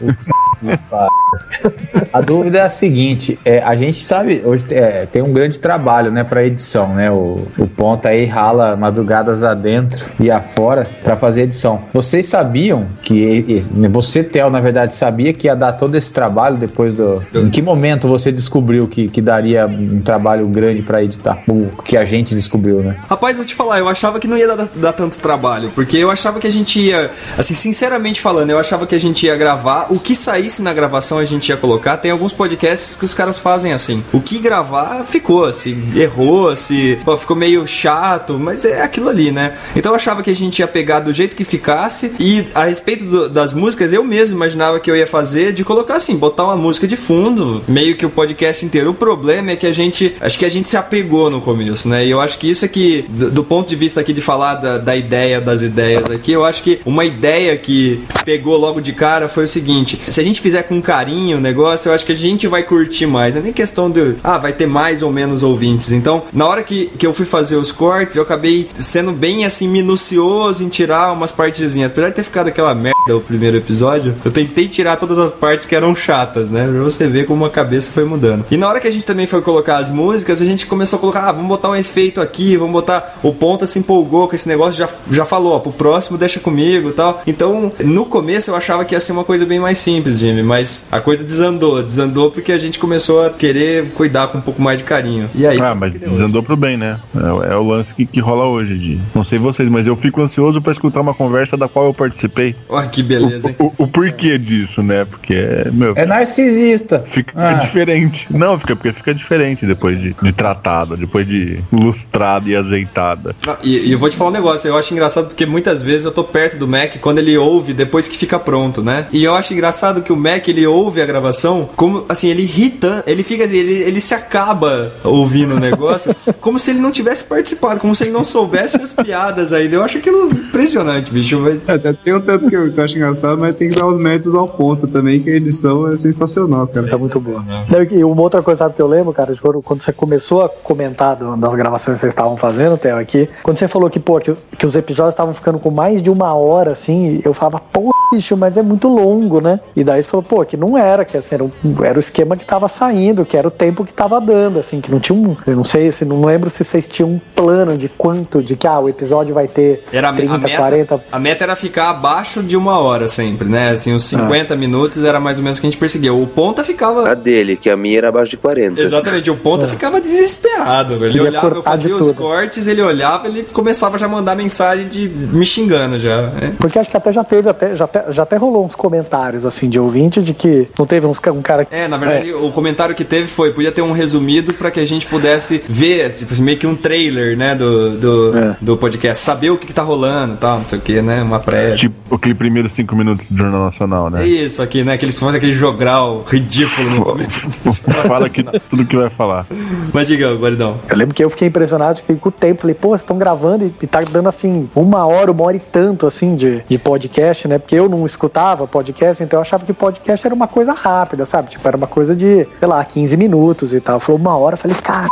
A dúvida é a seguinte: é, a gente sabe, hoje é, tem um grande trabalho né, para edição, né? O, o Ponta aí rala madrugadas adentro e afora para fazer edição. Vocês sabiam que. Você, Theo, na verdade, sabia que ia dar todo esse trabalho depois do. Em que momento você descobriu que, que daria um trabalho grande para editar? O que a gente descobriu, né? Rapaz, vou te falar, eu achava que não ia dar, dar tanto trabalho, porque eu achava que a gente ia, assim, sinceramente falando, eu achava que a gente ia gravar, o que saísse na gravação a gente ia colocar. Tem alguns podcasts que os caras fazem assim. O que gravar ficou, se errou, se pô, ficou meio chato, mas é aquilo ali, né? Então eu achava que a gente ia pegar do jeito que ficasse e a respeito do- das músicas, eu mesmo imaginava que eu ia fazer de colocar assim, botar uma música de fundo, meio que o podcast inteiro. O problema é que a gente, acho que a gente se apegou no começo, né? E eu acho que isso aqui, do, do ponto de vista aqui de falar da, da ideia das ideias aqui, eu acho que uma ideia que pegou logo de cara foi o seguinte: se a gente fizer com carinho o negócio, eu acho que a gente vai curtir mais. Não é nem questão de, ah, vai ter mais ou menos ouvintes. Então, na hora que, que eu fui fazer os cortes, eu acabei sendo bem assim, minucioso em tirar umas partezinhas. Apesar de ter ficado aquela merda o primeiro episódio, eu tentei tirar todas as partes que eram chatas, né? Pra você ver como a cabeça foi mudando. E na hora que a gente também foi colocar as músicas, a gente começou a colocar, ah, vamos botar um efeito aqui, vamos botar. O Ponta se empolgou com esse negócio, já, já falou, ó, pro próximo deixa comigo e tal. Então, no começo eu achava que ia ser uma coisa bem mais simples, Jimmy, mas a coisa desandou. Desandou porque a gente começou a querer cuidar com um pouco mais de carinho. E aí? Ah, mas desandou pro bem, né? É, é o lance que, que rola hoje. De, não sei vocês, mas eu fico ansioso pra escutar uma conversa da qual eu participei. Olha que beleza, hein? O, o, o porquê disso, né? Porque, meu, É narcisista. fica Ah. diferente. Não, fica porque fica diferente depois de, de tratada, depois de lustrada e azeitada. Não, E, e eu vou te falar um negócio, eu acho engraçado porque muitas vezes eu tô perto do Mac quando ele ouve depois que fica pronto, né? E eu acho engraçado que o Mac ele ouve a gravação como assim, ele irrita, ele fica assim, ele, ele se acaba ouvindo o negócio como se ele não tivesse participado, como se ele não soubesse as piadas ainda. Eu acho aquilo impressionante, bicho. Mas... É, Até tem um tanto que eu, que eu acho engraçado, mas tem que dar os méritos ao ponto também, que a edição é sensacional, cara. Tá muito boa. E uma outra coisa, sabe, que eu lembro, cara, de quando, quando você começou a comentar do- das gravações que vocês estavam fazendo, Theo, aqui, quando você falou que, pô, que, que os episódios estavam ficando com mais de uma hora, assim, eu falava, pô, bicho, mas é muito longo, né? E daí você falou, pô, que não era, que assim, era, um- era o esquema que tava saindo, que era o tempo que tava dando, assim, que não tinha um. Eu não sei, se não lembro se vocês tinham um plano de quanto, de que, ah, o episódio vai ter Era a, me- 30, a meta, 40. a meta era ficar abaixo de uma hora sempre, né? Assim, os 50 minutos era mais ou menos o que a gente perseguia. O Ponta ficava. A dele, que a minha era abaixo de 40. Exatamente, o Ponta ficava desesperado. velho. Ele Queria olhava, eu fazia os tudo. cortes, ele olhava, ele começava já a mandar mensagem de me xingando já. né? Porque acho que até já teve, até, já, até, já até rolou uns comentários assim de ouvinte de que não teve um cara que. É, na verdade, o comentário que teve foi, podia ter um resumido pra que a gente pudesse ver, tipo, assim, meio que um trailer, né, do, do, É. do podcast, saber o que, que tá rolando e tal, não sei o que, né, uma pré. Tipo aquele primeiro cinco minutos do Jornal Nacional, É né? isso aqui, né, aqueles fazem aquele jogral ridículo no começo. Fala que, tudo que vai falar. Mas diga, Guaridão. Eu lembro que eu fiquei impressionado que com o tempo, falei, pô, vocês estão gravando e, e tá dando assim, uma hora, uma hora e tanto assim de, de podcast, né? Porque eu não escutava podcast, então eu achava que podcast era uma coisa rápida, sabe? Tipo, era uma coisa de, sei lá, 15 minutos e tal. Falou uma hora, eu falei, cara.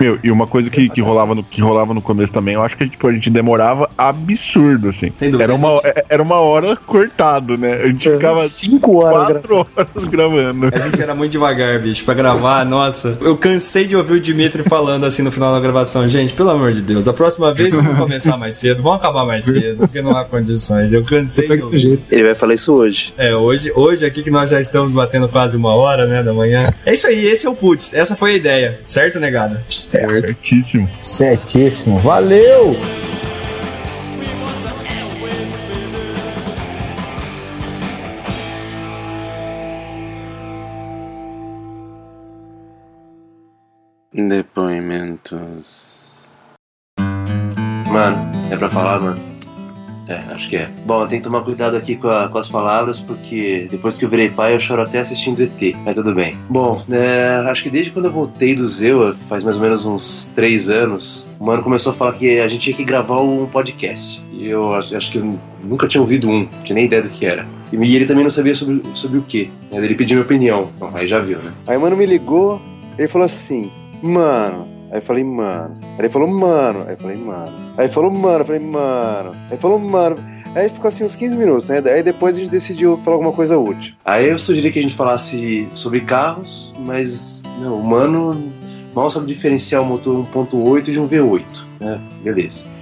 Meu, e uma coisa que, que, rolava no, que rolava no começo também, eu acho que tipo, a gente demorava absurdo, assim. Sem dúvida, Era uma, é- era uma hora cortado, né? A gente ficava cinco horas quatro horas gravando. A gente era muito devagar, bicho, pra gravar, nossa. Eu cansei de ouvir o Dimitri falando assim no final da gravação. Gente, pelo amor de Deus, da próxima vez vamos começar mais cedo, vamos acabar mais cedo, porque não há condições. Eu cansei de ouvir. Ele vai falar isso hoje. É, hoje, hoje aqui que nós já estamos batendo quase uma hora, né, da manhã. É isso aí, esse é o Putz. Essa foi a ideia, certo, negada? Certíssimo. Certíssimo. Valeu! Depoimentos. Mano, é pra falar, mano? É, acho que é. Bom, tenho que tomar cuidado aqui com, a- com as palavras, porque depois que eu virei pai, eu choro até assistindo ET, mas tudo bem. Bom, é, acho que desde quando eu voltei do Zewa, faz mais ou menos uns três anos, o mano começou a falar que a gente tinha que gravar um podcast. E eu acho, que eu nunca tinha ouvido um, tinha nem ideia do que era. E ele também não sabia sobre, sobre o que. Ele pediu minha opinião. Bom, aí já viu, né? Aí o mano me ligou, ele falou assim, mano. Aí eu falei, mano. Aí ele falou, mano. Aí eu falei, mano. Aí ele falou, mano. Eu falei, mano. Aí ele falou, mano. Aí ficou assim uns 15 minutos, né? Aí depois a gente decidiu falar alguma coisa útil. Aí eu sugeri que a gente falasse sobre carros, mas não, o mano mal sabe diferenciar um motor 1.8 de um V8, né? Beleza.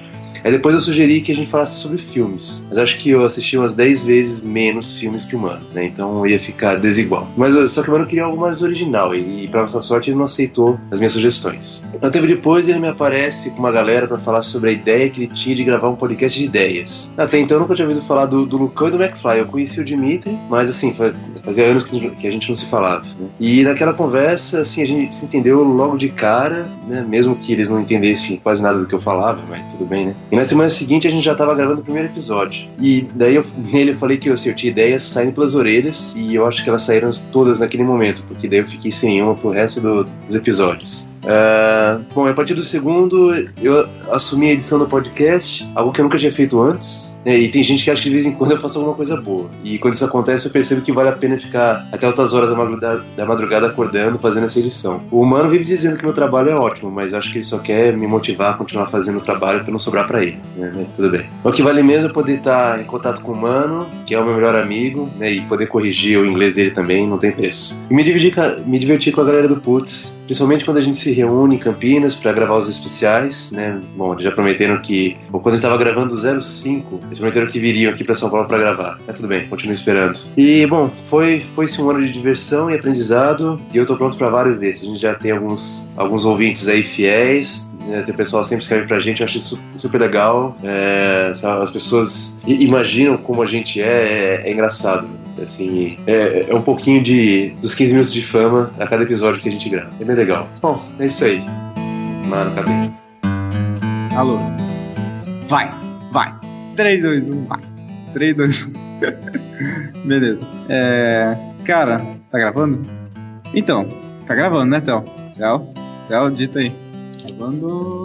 Aí depois eu sugeri que a gente falasse sobre filmes. Mas acho que eu assisti umas 10 vezes menos filmes que o Mano, né? Então ia ficar desigual. Mas só que o Mano queria algo mais original e, pra nossa sorte, ele não aceitou as minhas sugestões. Um tempo depois ele me aparece com uma galera pra falar sobre a ideia que ele tinha de gravar um podcast de ideias. Até então eu nunca tinha ouvido falar do, do Lucão e do McFly. Eu conheci o Dimitri, mas assim, fa- fazia anos que a gente não se falava. né? E naquela conversa, assim, a gente se entendeu logo de cara, né? Mesmo que eles não entendessem quase nada do que eu falava, mas tudo bem, né? Na semana seguinte a gente já tava gravando o primeiro episódio. E daí eu, nele eu falei que assim, eu tinha ideias saindo pelas orelhas e eu acho que elas saíram todas naquele momento, porque daí eu fiquei sem nenhuma pro resto do- dos episódios. Ah, bom, a partir do segundo eu assumi a edição do podcast, algo que eu nunca tinha feito antes. né, E tem gente que acha que de vez em quando eu faço alguma coisa boa. E quando isso acontece, eu percebo que vale a pena ficar até altas horas da madrugada, da madrugada acordando, fazendo essa edição. O humano vive dizendo que meu trabalho é ótimo, mas acho que ele só quer me motivar a continuar fazendo o trabalho pra não sobrar pra ele. né, Tudo bem. O que vale mesmo é poder estar em contato com o Mano, que é o meu melhor amigo, né, e poder corrigir o inglês dele também, não tem preço. E me divertir, me divertir com a galera do Putz, principalmente quando a gente se reúne em Campinas pra gravar os especiais, né? Bom, eles já prometeram que, bom, quando a gente tava gravando o 05, eles prometeram que viriam aqui pra São Paulo pra gravar. Mas tudo bem, continuo esperando. E, bom, foi, foi um ano de diversão e aprendizado, e eu tô pronto pra vários desses. A gente já tem alguns, alguns ouvintes aí fiéis, né, tem pessoal sempre escreve pra gente, eu acho isso super legal. É, as pessoas imaginam como a gente é, é, é engraçado. Assim, é, é um pouquinho de dos 15 minutos de fama a cada episódio que a gente grava. É bem legal. Bom, é isso aí. Mano, cadê? Alô. Vai, vai. 3, 2, 1, vai. 3, 2, 1. Beleza. É. Cara, tá gravando? Então, tá gravando, né, Théo? Théo? Théo, dita aí. Gravando.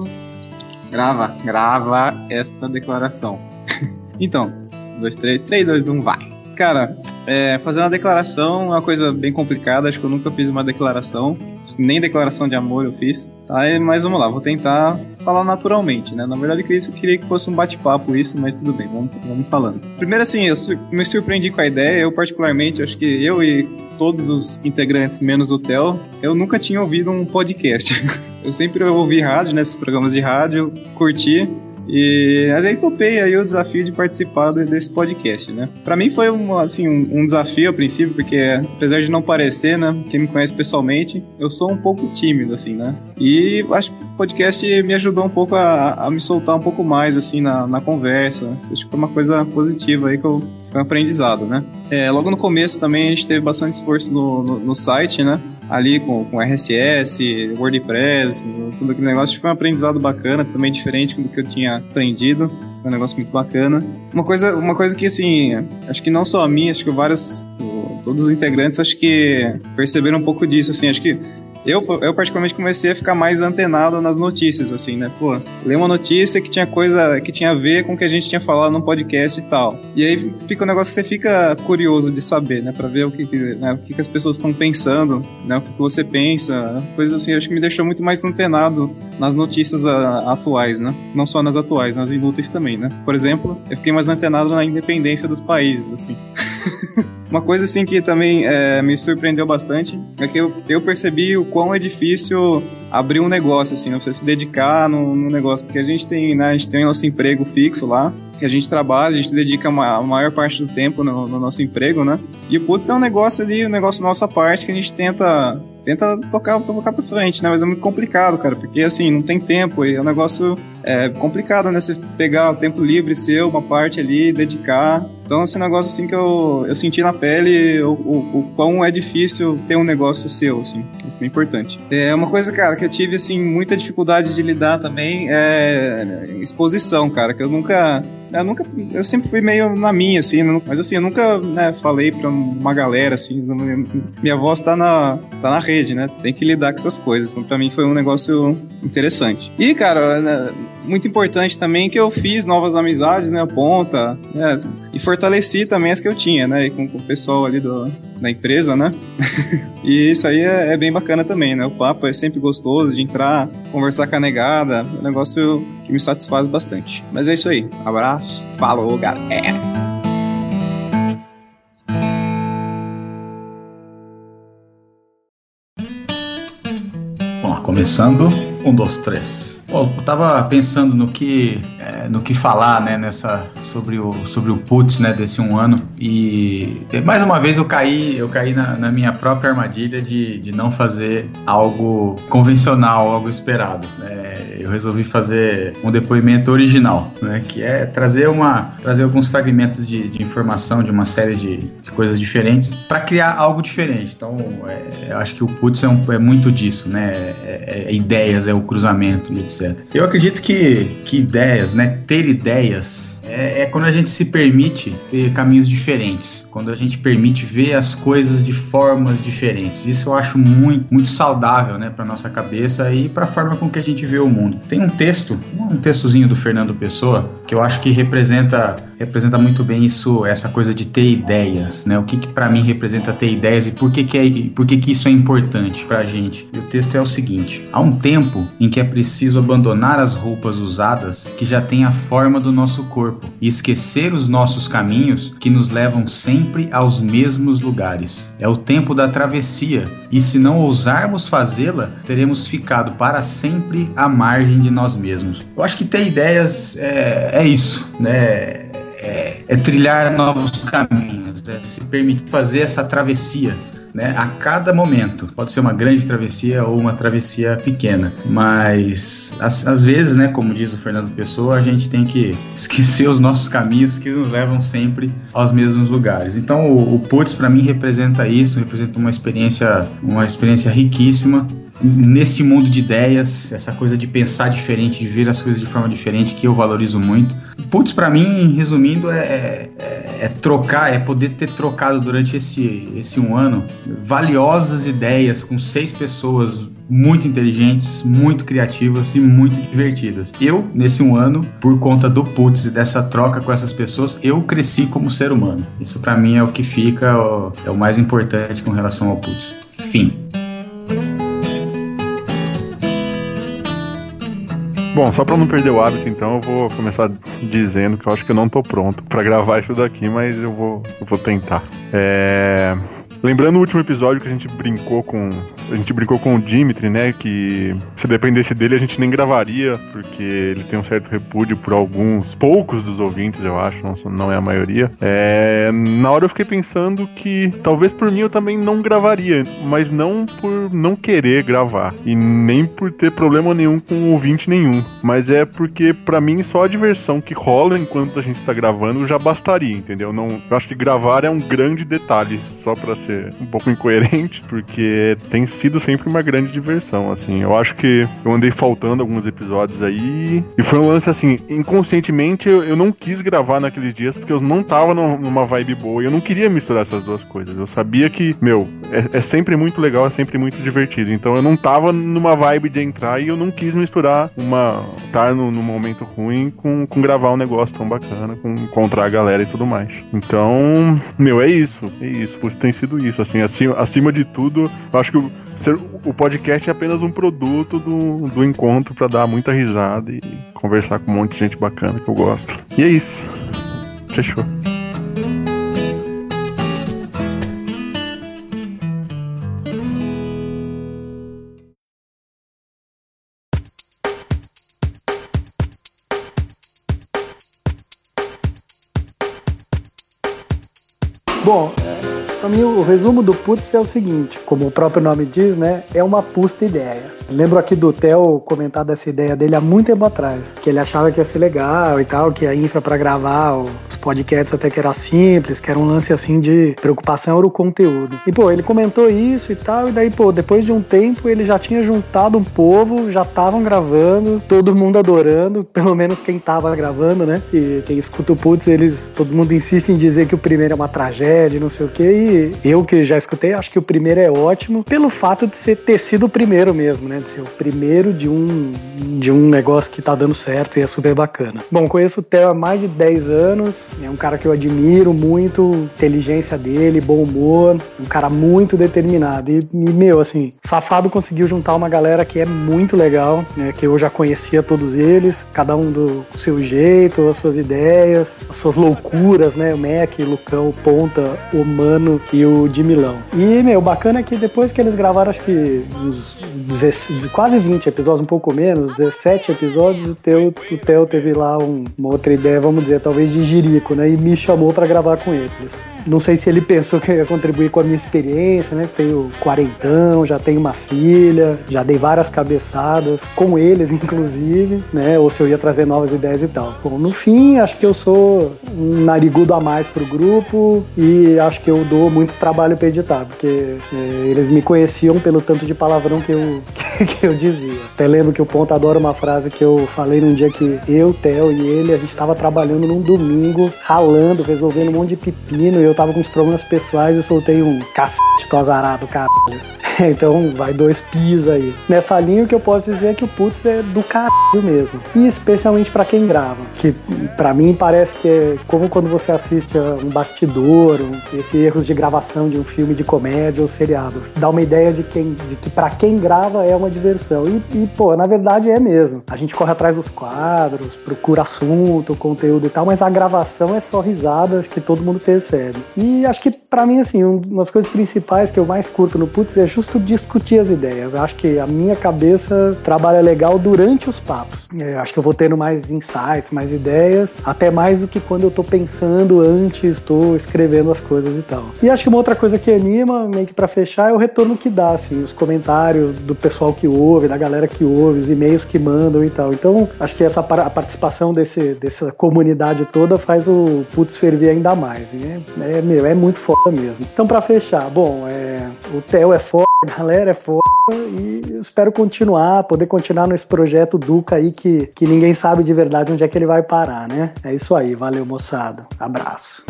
Grava, grava esta declaração. então, 2, 3, 3, 2, 1, vai. Cara, é, fazer uma declaração é uma coisa bem complicada. Acho que eu nunca fiz uma declaração. Nem declaração de amor eu fiz. Tá, mas vamos lá, vou tentar falar naturalmente, né? Na verdade, eu queria, que fosse um bate-papo isso, mas tudo bem, vamos, vamos falando. Primeiro, assim, eu me surpreendi com a ideia. Eu, particularmente, acho que eu e todos os integrantes, menos o Theo, eu nunca tinha ouvido um podcast. eu sempre ouvi rádio, nesses programas de rádio, curti. E mas aí topei aí o desafio de participar de- desse podcast, né? Pra mim foi um, assim, um, um desafio a princípio, porque apesar de não parecer, né? Quem me conhece pessoalmente, eu sou um pouco tímido, assim, né? E acho que o podcast me ajudou um pouco a, a me soltar um pouco mais, assim, na, na conversa. Acho que foi uma coisa positiva aí que eu, foi um aprendizado, né? É, logo no começo também a gente teve bastante esforço no, no, no site, né? Ali com, com RSS, WordPress, tudo aquele negócio. Foi um aprendizado bacana, também diferente do que eu tinha aprendido. Foi um negócio muito bacana. Uma coisa, uma coisa que, assim, acho que não só a mim, acho que várias. Todos os integrantes, acho que perceberam um pouco disso, assim. Acho que eu, eu particularmente comecei a ficar mais antenado nas notícias, assim, né? Pô, ler uma notícia que tinha coisa que tinha a ver com o que a gente tinha falado no podcast e tal. E aí fica um negócio que você fica curioso de saber, né? Pra ver o que, né, o que, que as pessoas estão pensando, né? O que, que você pensa, coisas assim. Acho que me deixou muito mais antenado nas notícias ah, atuais, né? Não só nas atuais, nas inúteis também, né? Por exemplo, eu fiquei mais antenado na independência dos países, assim. Uma coisa assim que também é, me surpreendeu bastante é que eu, eu percebi o quão é difícil abrir um negócio, assim, né? você se dedicar no negócio, porque a gente tem, né, a gente tem o nosso emprego fixo lá, que a gente trabalha, a gente dedica a maior parte do tempo no, no nosso emprego, né? E o Putz é um negócio ali, um negócio nossa parte que a gente tenta tenta tocar, tocar pra frente, né? Mas é muito complicado, cara, porque assim, não tem tempo e é um negócio é, complicado, né? Você pegar o tempo livre seu, uma parte ali, dedicar. Então, esse negócio assim que eu, eu senti na pele o, o, o quão é difícil ter um negócio seu, assim. Isso é bem importante. É uma coisa, cara, que eu tive, assim, muita dificuldade de lidar também é exposição, cara, que eu nunca Eu nunca. Eu sempre fui meio na minha, assim, não- mas assim, eu nunca né, falei pra uma galera, assim, minha voz tá na, tá na rede, né? Tem que lidar com essas coisas. Então, pra mim foi um negócio interessante. E, cara, né, muito importante também que eu fiz novas amizades, né? Ponta, né, e fortaleci também as que eu tinha, né? Com, com o pessoal ali do, da empresa, né? E isso aí é, é bem bacana também, né? O papo é sempre gostoso de entrar, conversar com a negada. É um negócio que me satisfaz bastante. Mas é isso aí. Abraço. Falou, galera. Bom, começando, um, dois, três. Bom, eu tava pensando no que, é, no que falar, né, nessa, sobre o, sobre o putz, né, desse um ano e mais uma vez eu caí, eu caí na, na minha própria armadilha de, de não fazer algo convencional, algo esperado. É, eu resolvi fazer um depoimento original, né, que é trazer uma, trazer alguns fragmentos de, de informação de uma série de, de coisas diferentes para criar algo diferente. Então, é, eu acho que o putz é, um- é muito disso, né, é, é ideias, é o cruzamento e Eu acredito que, que ideias, né, ter ideias é, é quando a gente se permite ter caminhos diferentes, quando a gente permite ver as coisas de formas diferentes. Isso eu acho muito, muito saudável, né, para nossa cabeça e para a forma com que a gente vê o mundo. Tem um texto, um textozinho do Fernando Pessoa que eu acho que representa representa muito bem isso, essa coisa de ter ideias, né? O que, que para mim representa ter ideias e por que que, é, por que que isso é importante pra gente. E o texto é o seguinte: há um tempo em que é preciso abandonar as roupas usadas que já têm a forma do nosso corpo e esquecer os nossos caminhos que nos levam sempre aos mesmos lugares. É o tempo da travessia e se não ousarmos fazê-la, teremos ficado para sempre à margem de nós mesmos. Eu acho que ter ideias é, é isso, né? É, trilhar novos caminhos, é se permitir fazer essa travessia. Né, a cada momento. Pode ser uma grande travessia ou uma travessia pequena. Mas às vezes, né, como diz o Fernando Pessoa, a gente tem que esquecer os nossos caminhos que nos levam sempre aos mesmos lugares. Então o, o Putz para mim representa isso, representa uma experiência, uma experiência riquíssima nesse mundo de ideias, essa coisa de pensar diferente, de ver as coisas de forma diferente, que eu valorizo muito. Putz, pra mim, resumindo, é, é, é trocar, é poder ter trocado durante esse, esse um ano valiosas ideias com seis pessoas muito inteligentes, muito criativas e muito divertidas. Eu, nesse um ano, por conta do Putz e dessa troca com essas pessoas, eu cresci como ser humano. Isso pra mim é o que fica, é o mais importante com relação ao Putz. Fim. Bom, só pra não perder o hábito, então, eu vou começar dizendo que eu acho que eu não tô pronto pra gravar isso daqui, mas eu vou, eu vou tentar. É... Lembrando o último episódio que a gente brincou com. A gente brincou com o Dimitri, né? Que se dependesse dele a gente nem gravaria, porque ele tem um certo repúdio por alguns, poucos dos ouvintes, eu acho, não, é a maioria. É, na hora eu fiquei pensando que talvez por mim eu também não gravaria, mas não por não querer gravar. E nem por ter problema nenhum com ouvinte nenhum. Mas é porque, pra mim, só a diversão que rola enquanto a gente tá gravando já bastaria, entendeu? Não, eu acho que gravar é um grande detalhe, só pra ser um pouco incoerente, porque tem sido sempre uma grande diversão, assim. Eu acho que eu andei faltando alguns episódios aí, e foi um lance assim, inconscientemente eu, eu não quis gravar naqueles dias porque eu não tava num- numa vibe boa, e eu não queria misturar essas duas coisas. Eu sabia que, meu, é, é sempre muito legal, é sempre muito divertido. Então eu não tava numa vibe de entrar e eu não quis misturar uma. estar no, num momento ruim com, com gravar um negócio tão bacana, com encontrar a galera e tudo mais. Então, meu, é isso. É isso tem sido isso. Assim, acima, acima de tudo, eu acho que o, ser, o podcast é apenas um produto do, do encontro pra dar muita risada e conversar com um monte de gente bacana que eu gosto. E é isso. Fechou. Bom, pra mim o resumo do Putz é o seguinte: como o próprio nome diz, né, é uma pusta ideia. Lembro aqui do Theo comentar dessa ideia dele há muito tempo atrás, que ele achava que ia ser legal e tal, que a infra para gravar os podcasts até que era simples, que era um lance assim de preocupação era o conteúdo. E pô, ele comentou isso e tal, e daí, pô, depois de um tempo ele já tinha juntado um povo, já estavam gravando, todo mundo adorando, pelo menos quem tava gravando, né? E quem escuta o Putz, eles, todo mundo insiste em dizer que o primeiro é uma tragédia, não sei o que, e eu que já escutei, acho que o primeiro é ótimo, pelo fato de ser, ter sido o primeiro mesmo, né? De ser o primeiro de um, de um negócio que tá dando certo e é super bacana. Bom, conheço o Theo há mais de 10 anos, é um cara que eu admiro muito, inteligência dele, bom humor, um cara muito determinado. E, e, meu, assim, Safado conseguiu juntar uma galera que é muito legal, né? Que eu já conhecia todos eles, cada um do seu jeito, as suas ideias, as suas loucuras, né? O Mac, o Lucão, o Ponta, o Mano e o de Milão. E, meu, bacana é que depois que eles gravaram, acho que uns 16, quase 20 episódios, um pouco menos, 17 episódios, o Theo, o Theo teve lá um, uma outra ideia, vamos dizer, talvez de jirico, né? E me chamou para gravar com eles. Não sei se ele pensou que ia contribuir com a minha experiência, né? Tenho quarentão, já tenho uma filha, já dei várias cabeçadas, com eles, inclusive, né? Ou se eu ia trazer novas ideias e tal. Bom, no fim, acho que eu sou um narigudo a mais pro grupo e acho que eu dou muito trabalho pra editar, porque é, eles me conheciam pelo tanto de palavrão que eu, que eu dizia. Até lembro que o Ponto adora uma frase que eu falei num dia que eu, Theo e ele, a gente tava trabalhando num domingo, ralando, resolvendo um monte de pepino e eu tava com uns problemas pessoais e soltei um cacete tô caralho. então vai dois pis aí. Nessa linha o que eu posso dizer é que o Putz é do caralho mesmo. E especialmente para quem grava. Que para mim parece que é como quando você assiste a um bastidor, um, esse erros de gravação de um filme de comédia ou seriado. Dá uma ideia de, quem, de que para quem grava é uma diversão. E, e, pô, na verdade é mesmo. A gente corre atrás dos quadros, procura assunto, conteúdo e tal, mas a gravação é só risadas que todo mundo percebe. E acho que para mim, assim, uma das coisas principais que eu mais curto no Putz é justo discutir as ideias. Acho que a minha cabeça trabalha legal durante os papos. É, acho que eu vou tendo mais insights, mais ideias, até mais do que quando eu tô pensando antes, estou escrevendo as coisas e tal. E acho que uma outra coisa que anima, meio que pra fechar, é o retorno que dá, assim, os comentários do pessoal que ouve, da galera que ouve, os e-mails que mandam e tal. Então, acho que essa a participação desse, dessa comunidade toda faz o Putz ferver ainda mais. É, é, meu, é muito foda mesmo. Então, para fechar, bom, é, o Theo é foda, a galera é foda e espero continuar, poder continuar nesse projeto Duca aí que, que ninguém sabe de verdade onde é que ele vai parar, né? É isso aí, valeu moçada, abraço.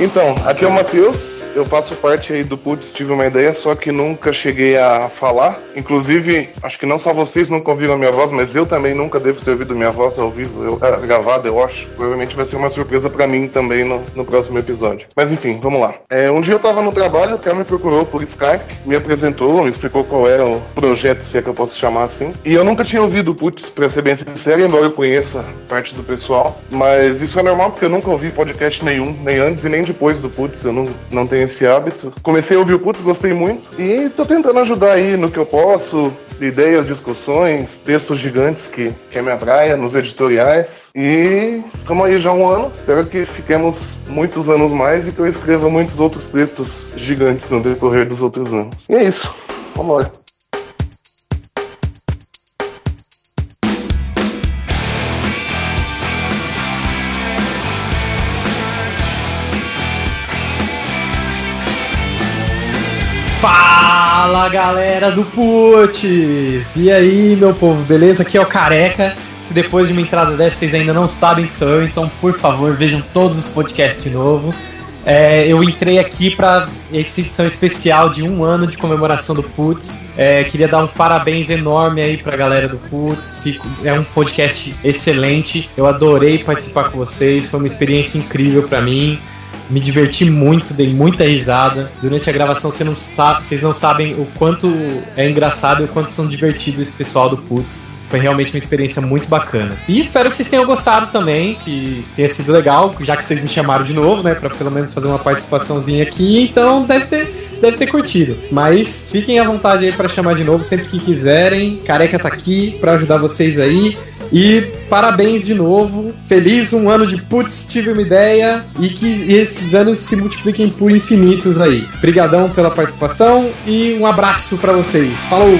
Então, aqui é o Matheus, eu faço parte aí do Putz Tive Uma Ideia, só que nunca cheguei a falar. Inclusive, acho que não só vocês nunca ouviram a minha voz, mas eu também nunca devo ter ouvido minha voz ao vivo, eu, é, gravada, eu acho. Provavelmente vai ser uma surpresa para mim também no, no, próximo episódio. Mas enfim, vamos lá. É, um dia eu tava no trabalho, o cara me procurou por Skype, me apresentou, me explicou qual era o projeto, se é que eu posso chamar assim. E eu nunca tinha ouvido o Putz, pra ser bem sincero, embora eu conheça parte do pessoal. Mas isso é normal, porque eu nunca ouvi podcast nenhum, nem antes e nem depois do Putz, eu não, não tenho esse hábito. Comecei a ouvir o Putz, gostei muito. E tô tentando ajudar aí no que eu posso. Ideias, discussões, textos gigantes que, que é minha praia, nos editoriais. E estamos aí já um ano. Espero que fiquemos muitos anos mais e que eu escreva muitos outros textos gigantes no decorrer dos outros anos. E é isso. Vamos lá. Fala galera do Putz! E aí, meu povo, beleza? Aqui é o Careca. Se depois de uma entrada dessa vocês ainda não sabem que sou eu, então por favor vejam todos os podcasts de novo. É, eu entrei aqui para essa edição especial de um ano de comemoração do Putz. É, queria dar um parabéns enorme aí pra galera do Putz. É um podcast excelente. Eu adorei participar com vocês. Foi uma experiência incrível para mim me diverti muito, dei muita risada. Durante a gravação você não sabe, vocês não sabem o quanto é engraçado e o quanto são divertidos esse pessoal do Putz. Foi realmente uma experiência muito bacana. E espero que vocês tenham gostado também, que tenha sido legal, já que vocês me chamaram de novo, né, para pelo menos fazer uma participaçãozinha aqui, então deve ter, deve ter curtido. Mas fiquem à vontade aí para chamar de novo sempre que quiserem. Careca tá aqui para ajudar vocês aí. E parabéns de novo. Feliz um ano de putz, tive uma ideia e que esses anos se multipliquem por infinitos aí. Obrigadão pela participação e um abraço para vocês. Falou!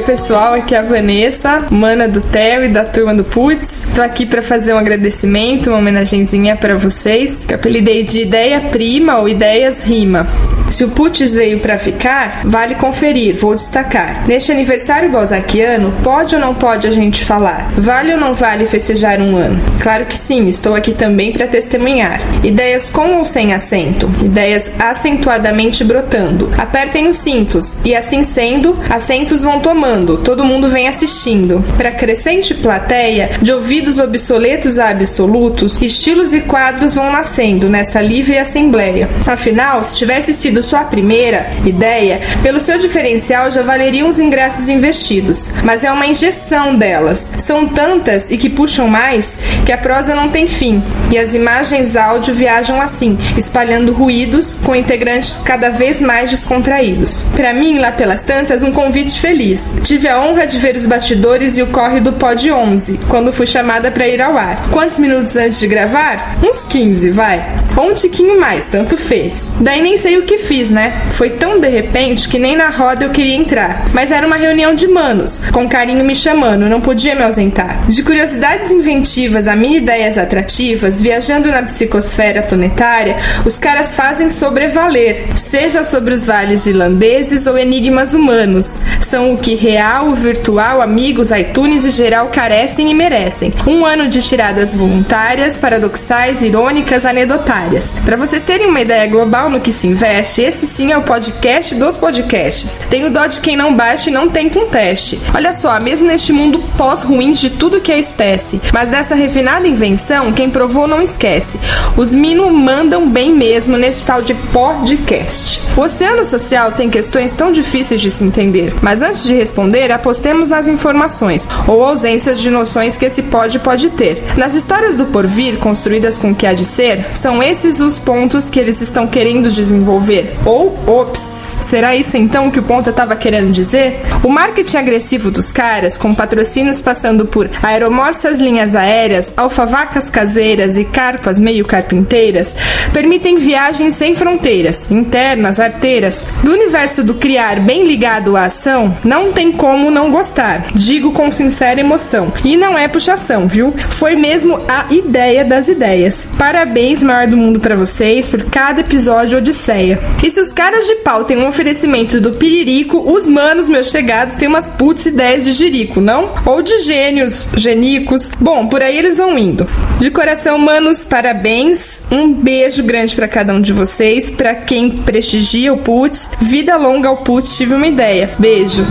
Oi, pessoal, aqui é a Vanessa, mana do Theo e da turma do Putz. Tô aqui para fazer um agradecimento, uma homenagenzinha para vocês, que apelidei de Ideia Prima ou Ideias Rima. Se o Putz veio para ficar, vale conferir, vou destacar. Neste aniversário balzaquiano, pode ou não pode a gente falar? Vale ou não vale festejar um ano? Claro que sim, estou aqui também para testemunhar. Ideias com ou sem acento, ideias acentuadamente brotando. Apertem os cintos e assim sendo, assentos vão tomando, todo mundo vem assistindo. Para crescente plateia, de ouvidos obsoletos a absolutos, estilos e quadros vão nascendo nessa livre assembleia. Afinal, se tivesse sido sua primeira ideia, pelo seu diferencial já valeriam os ingressos investidos, mas é uma injeção delas. São tantas e que puxam mais que a prosa não tem fim, e as imagens áudio viajam assim, espalhando ruídos com integrantes cada vez mais descontraídos. Para mim, lá pelas tantas, um convite feliz. Tive a honra de ver os bastidores e o corre do Pod 11, quando fui chamada para ir ao ar. Quantos minutos antes de gravar? Uns 15, vai. Ou um tiquinho mais, tanto fez. Daí nem sei o que fiz, né? Foi tão de repente que nem na roda eu queria entrar. Mas era uma reunião de manos, com carinho me chamando, não podia me ausentar. De curiosidades inventivas a mini ideias atrativas, viajando na psicosfera planetária, os caras fazem sobrevaler, seja sobre os vales irlandeses ou enigmas humanos. São o que real, virtual, amigos, iTunes e geral carecem e merecem. Um ano de tiradas voluntárias, paradoxais, irônicas, anedotárias. Para vocês terem uma ideia global no que se investe, esse sim é o podcast dos podcasts. Tem o dó de quem não baixa e não tem com teste. Olha só, mesmo neste mundo pós-ruins de tudo que é espécie, mas dessa refinada invenção, quem provou não esquece. Os Mino mandam bem mesmo nesse tal de podcast. O oceano social tem questões tão difíceis de se entender, mas antes de responder, apostemos nas informações ou ausências de noções que esse pode pode ter. Nas histórias do porvir, construídas com o que há de ser, são esses os pontos que eles estão querendo desenvolver. Ou, ops, será isso então que o ponta estava querendo dizer? O marketing agressivo dos caras, com patrocínios passando por aeromorsas linhas aéreas, alfavacas caseiras e carpas meio carpinteiras, permitem viagens sem fronteiras, internas, arteiras. Do universo do criar bem ligado à ação, não tem como não gostar, digo com sincera emoção. E não é puxação, viu? Foi mesmo a ideia das ideias. Parabéns, maior do mundo, para vocês por cada episódio Odisseia. E se os caras de pau têm um oferecimento do Piririco, os manos, meus chegados, têm umas putz ideias de jirico, não? Ou de gênios, genicos. Bom, por aí eles vão indo. De coração, manos, parabéns. Um beijo grande para cada um de vocês. Para quem prestigia o Putz, vida longa ao Putz, tive uma ideia. Beijo.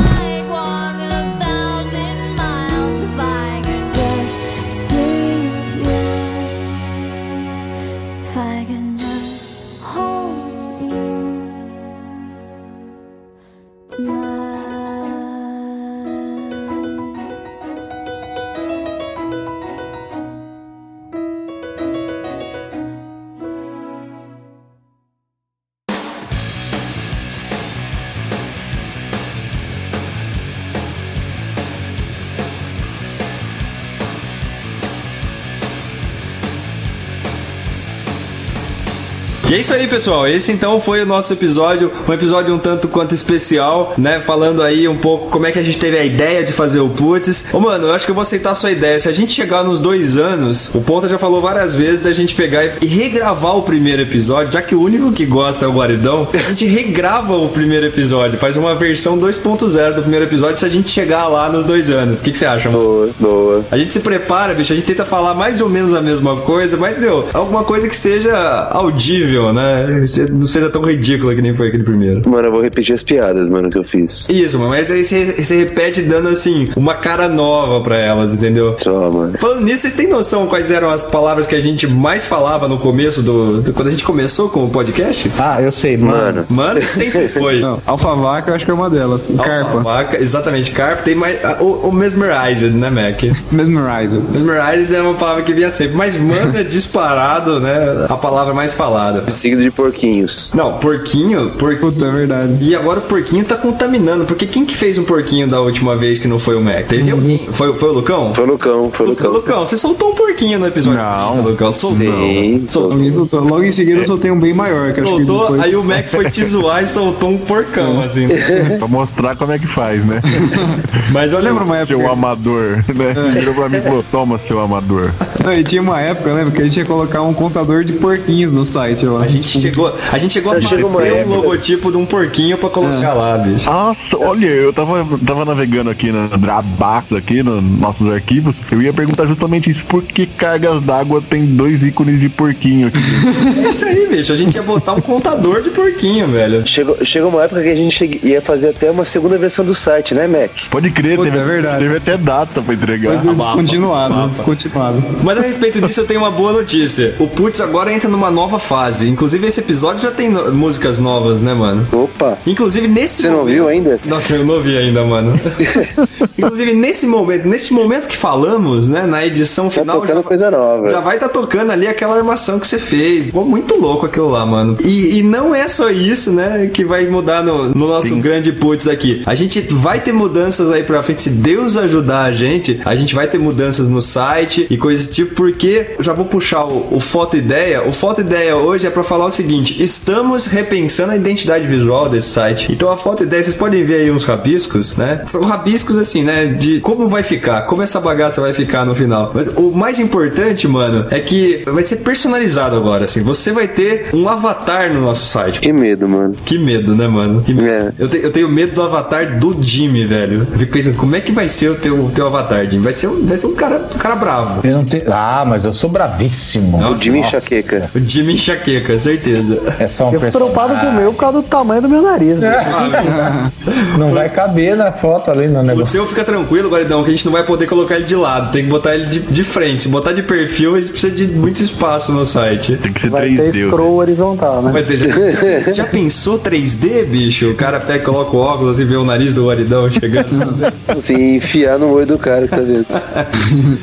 E é isso aí, pessoal. Esse então foi o nosso episódio, um episódio um tanto quanto especial, né? Falando aí um pouco como é que a gente teve a ideia de fazer o Putz. Ô, mano, eu acho que eu vou aceitar a sua ideia. Se a gente chegar nos dois anos, o Ponta já falou várias vezes da gente pegar e- regravar o primeiro episódio, já que o único que gosta é o Guaridão, a gente regrava o primeiro episódio, faz uma versão 2.0 do primeiro episódio se a gente chegar lá nos dois anos. O que, que você acha, mano? Boa, boa. A gente se prepara, bicho, a gente tenta falar mais ou menos a mesma coisa, mas, meu, alguma coisa que seja audível, né? Não seja tão ridícula que nem foi aquele primeiro. Mano, eu vou repetir as piadas, mano, que eu fiz. Isso, mano, mas aí você, você repete dando assim, uma cara nova pra elas, entendeu? Só, mano. Falando nisso, vocês têm noção quais eram as palavras que a gente mais falava no começo do. do- quando a gente começou com o podcast? Ah, eu sei, mano. Mano, sempre foi. Não, alfavaca eu acho que é uma delas. Carpa. Vaca, exatamente, carpa. Tem mais. ah, O, o mesmerized, né, Mac? Mesmerized. Mesmerized é uma palavra que vinha sempre. Mas mano é disparado, né? A palavra mais falada. Seguido de porquinhos. Não, porquinho, porquinho. Puta, é verdade. E agora o porquinho tá contaminando. Porque quem que fez um porquinho da última vez que não foi o Mac? Teve alguém? Foi, foi o Lucão? Foi o Lucão, foi o Lucão. Lucão. Você soltou um porquinho no episódio. Não, Lucão, soltou. Sim. Soltou. Logo em seguida eu soltei um bem maior. Que eu acho que Soltou, depois... aí o Mac foi te zoar e soltou um porcão, assim. né? pra mostrar como é que faz, né? Mas olha, Lembra uma época? Seu amador, né? Virou pra mim e falou: toma, seu amador. Não, e tinha uma época, lembra, que a gente ia colocar um contador de porquinhos no site lá. A gente chegou, a gente chegou a fazer um época. logotipo de um porquinho pra colocar lá, bicho. Nossa, olha, eu tava, tava navegando aqui na Dropbox, aqui nos nossos arquivos. Eu ia perguntar justamente isso: por que cargas d'água tem dois ícones de porquinho aqui? É isso aí, bicho. A gente ia botar um contador de porquinho, velho. Chegou, chegou uma época que a gente ia fazer até uma segunda versão do site, né, Mac? Pode crer, Puta, teve, é verdade. teve até data pra entregar. Foi descontinuado, descontinuado. Mas a respeito disso, eu tenho uma boa notícia. O Putz agora entra numa nova fase. Inclusive, esse episódio já tem no- músicas novas, né, mano? Opa! Inclusive, nesse Você não momento- viu ainda? Não, eu não vi ainda, mano. Inclusive, nesse momento, nesse momento que falamos, né, na edição Tá final, tocando já, coisa nova. já vai estar tocando ali aquela armação que você fez. Ficou muito louco aquilo lá, mano. E, e não é só isso, né, que vai mudar no, no nosso grande putz aqui. A gente vai ter mudanças aí pra frente. Se Deus ajudar a gente, a gente vai ter mudanças no site e coisas tipo, porque eu já vou puxar o, o Foto Ideia. O Foto Ideia hoje é pra falar o seguinte: estamos repensando a identidade visual desse site. Então a Foto Ideia, vocês podem ver aí uns rabiscos, né? São rabiscos assim, né? De como vai ficar, como essa bagaça vai ficar no final. Mas o mais importante, mano, é que vai ser personalizado agora, assim. Você vai ter um avatar no nosso site. Que medo, mano. Que medo, né, mano? Que medo. É. Eu, te- eu tenho medo do avatar do Jimmy, velho. Eu fico pensando, como é que vai ser o teu, o teu avatar, Jimmy? Vai ser um, vai ser um cara, um cara bravo. Eu não tenho. Ah, mas eu sou bravíssimo. O Jimmy Enxaqueca. O Jimmy enxaqueca, certeza. É só um Eu fico preocupado com o meu por causa do tamanho do meu nariz. né? Não vai caber na foto ali no O negócio. seu fica tranquilo, Guaridão, que a gente não vai poder colocar ele de lado. Tem que botar ele de, de frente. Se botar de perfil, a gente precisa de muito espaço no site. Tem que ser Vai ter 3D. scroll horizontal, né? Vai ter, já, já pensou 3D, bicho? O cara pega, coloca o óculos e vê o nariz do Guaridão chegando. Assim, enfiar no olho do cara que tá vendo.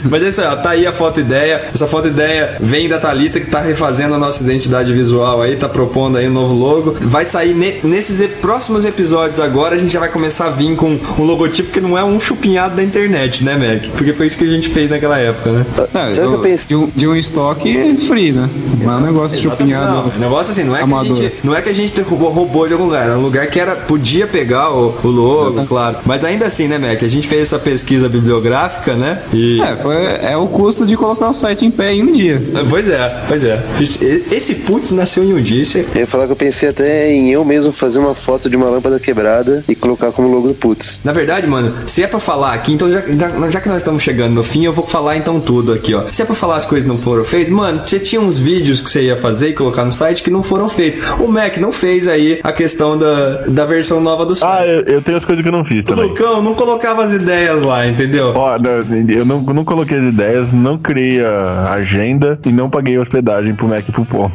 Mas é isso aí, ó, tá aí a foto ideia. Essa foto ideia vem da Thalita que tá refazendo a nossa identidade visual aí, tá propondo aí um novo logo. Vai sair ne- nesses e- próximos episódios agora, a gente já vai começar a vir com um logotipo que não é um chupinhado da internet, né, Mac? Porque foi isso que a gente fez naquela época, né? É, Sabe o que eu de, um, de um estoque free, né? Não é um negócio chupinhado. Não, negócio assim, não é, que a gente, não é que a gente roubou, roubou de algum lugar, era um lugar que era, podia pegar o, o logo, claro. Mas ainda assim, né, Mac? A gente fez essa pesquisa bibliográfica, né? E. É, foi, é o custo de colocar o site em pé em um dia. Pois é, pois é. Esse- Esse putz nasceu em um dia, isso é Eu ia falar que eu pensei até em eu mesmo fazer uma foto de uma lâmpada quebrada e colocar como logo do Putz. Na verdade, mano, se é pra falar aqui, então já, já, já que nós estamos chegando no fim, eu vou falar então tudo aqui, ó. Se é pra falar as coisas não foram feitas, mano, você tinha uns vídeos que você ia fazer e colocar no site que não foram feitos. O Mac não fez aí a questão da, da versão nova do site. Ah, eu, eu tenho as coisas que eu não fiz o também. Lucão não colocava as ideias lá, entendeu? Ó, não, eu não, não coloquei as ideias, não criei a agenda e não paguei hospedagem pro Mac pro ponto.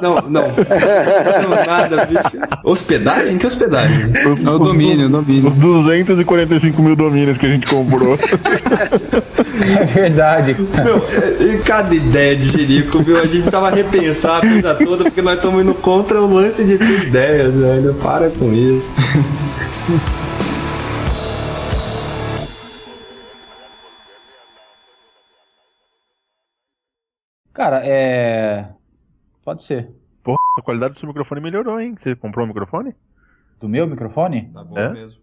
Não, não. Não, nada, bicho. Hospedagem? Que hospedagem? Os, É o domínio, o domínio. os 245 mil domínios que a gente comprou. É verdade. Meu, é- cada ideia de Jerico, meu, a gente precisava repensar a coisa toda, porque nós estamos indo contra o lance de ter ideias, velho. Para com isso. Cara, é. Pode ser. Porra, a qualidade do seu microfone melhorou, hein? Você comprou um microfone? Do meu microfone? Tá bom É? mesmo.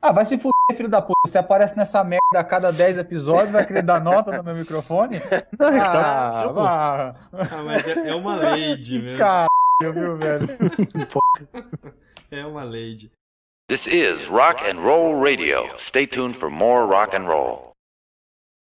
Ah, vai se fuder, filho da puta. Você aparece nessa merda a cada 10 episódios, vai querer dar nota no meu microfone? Ah, vá. Ah, mas é, é uma lady mesmo. Caralho, viu, velho? É uma lady. This is Rock and Roll Radio. Stay tuned for more rock and roll.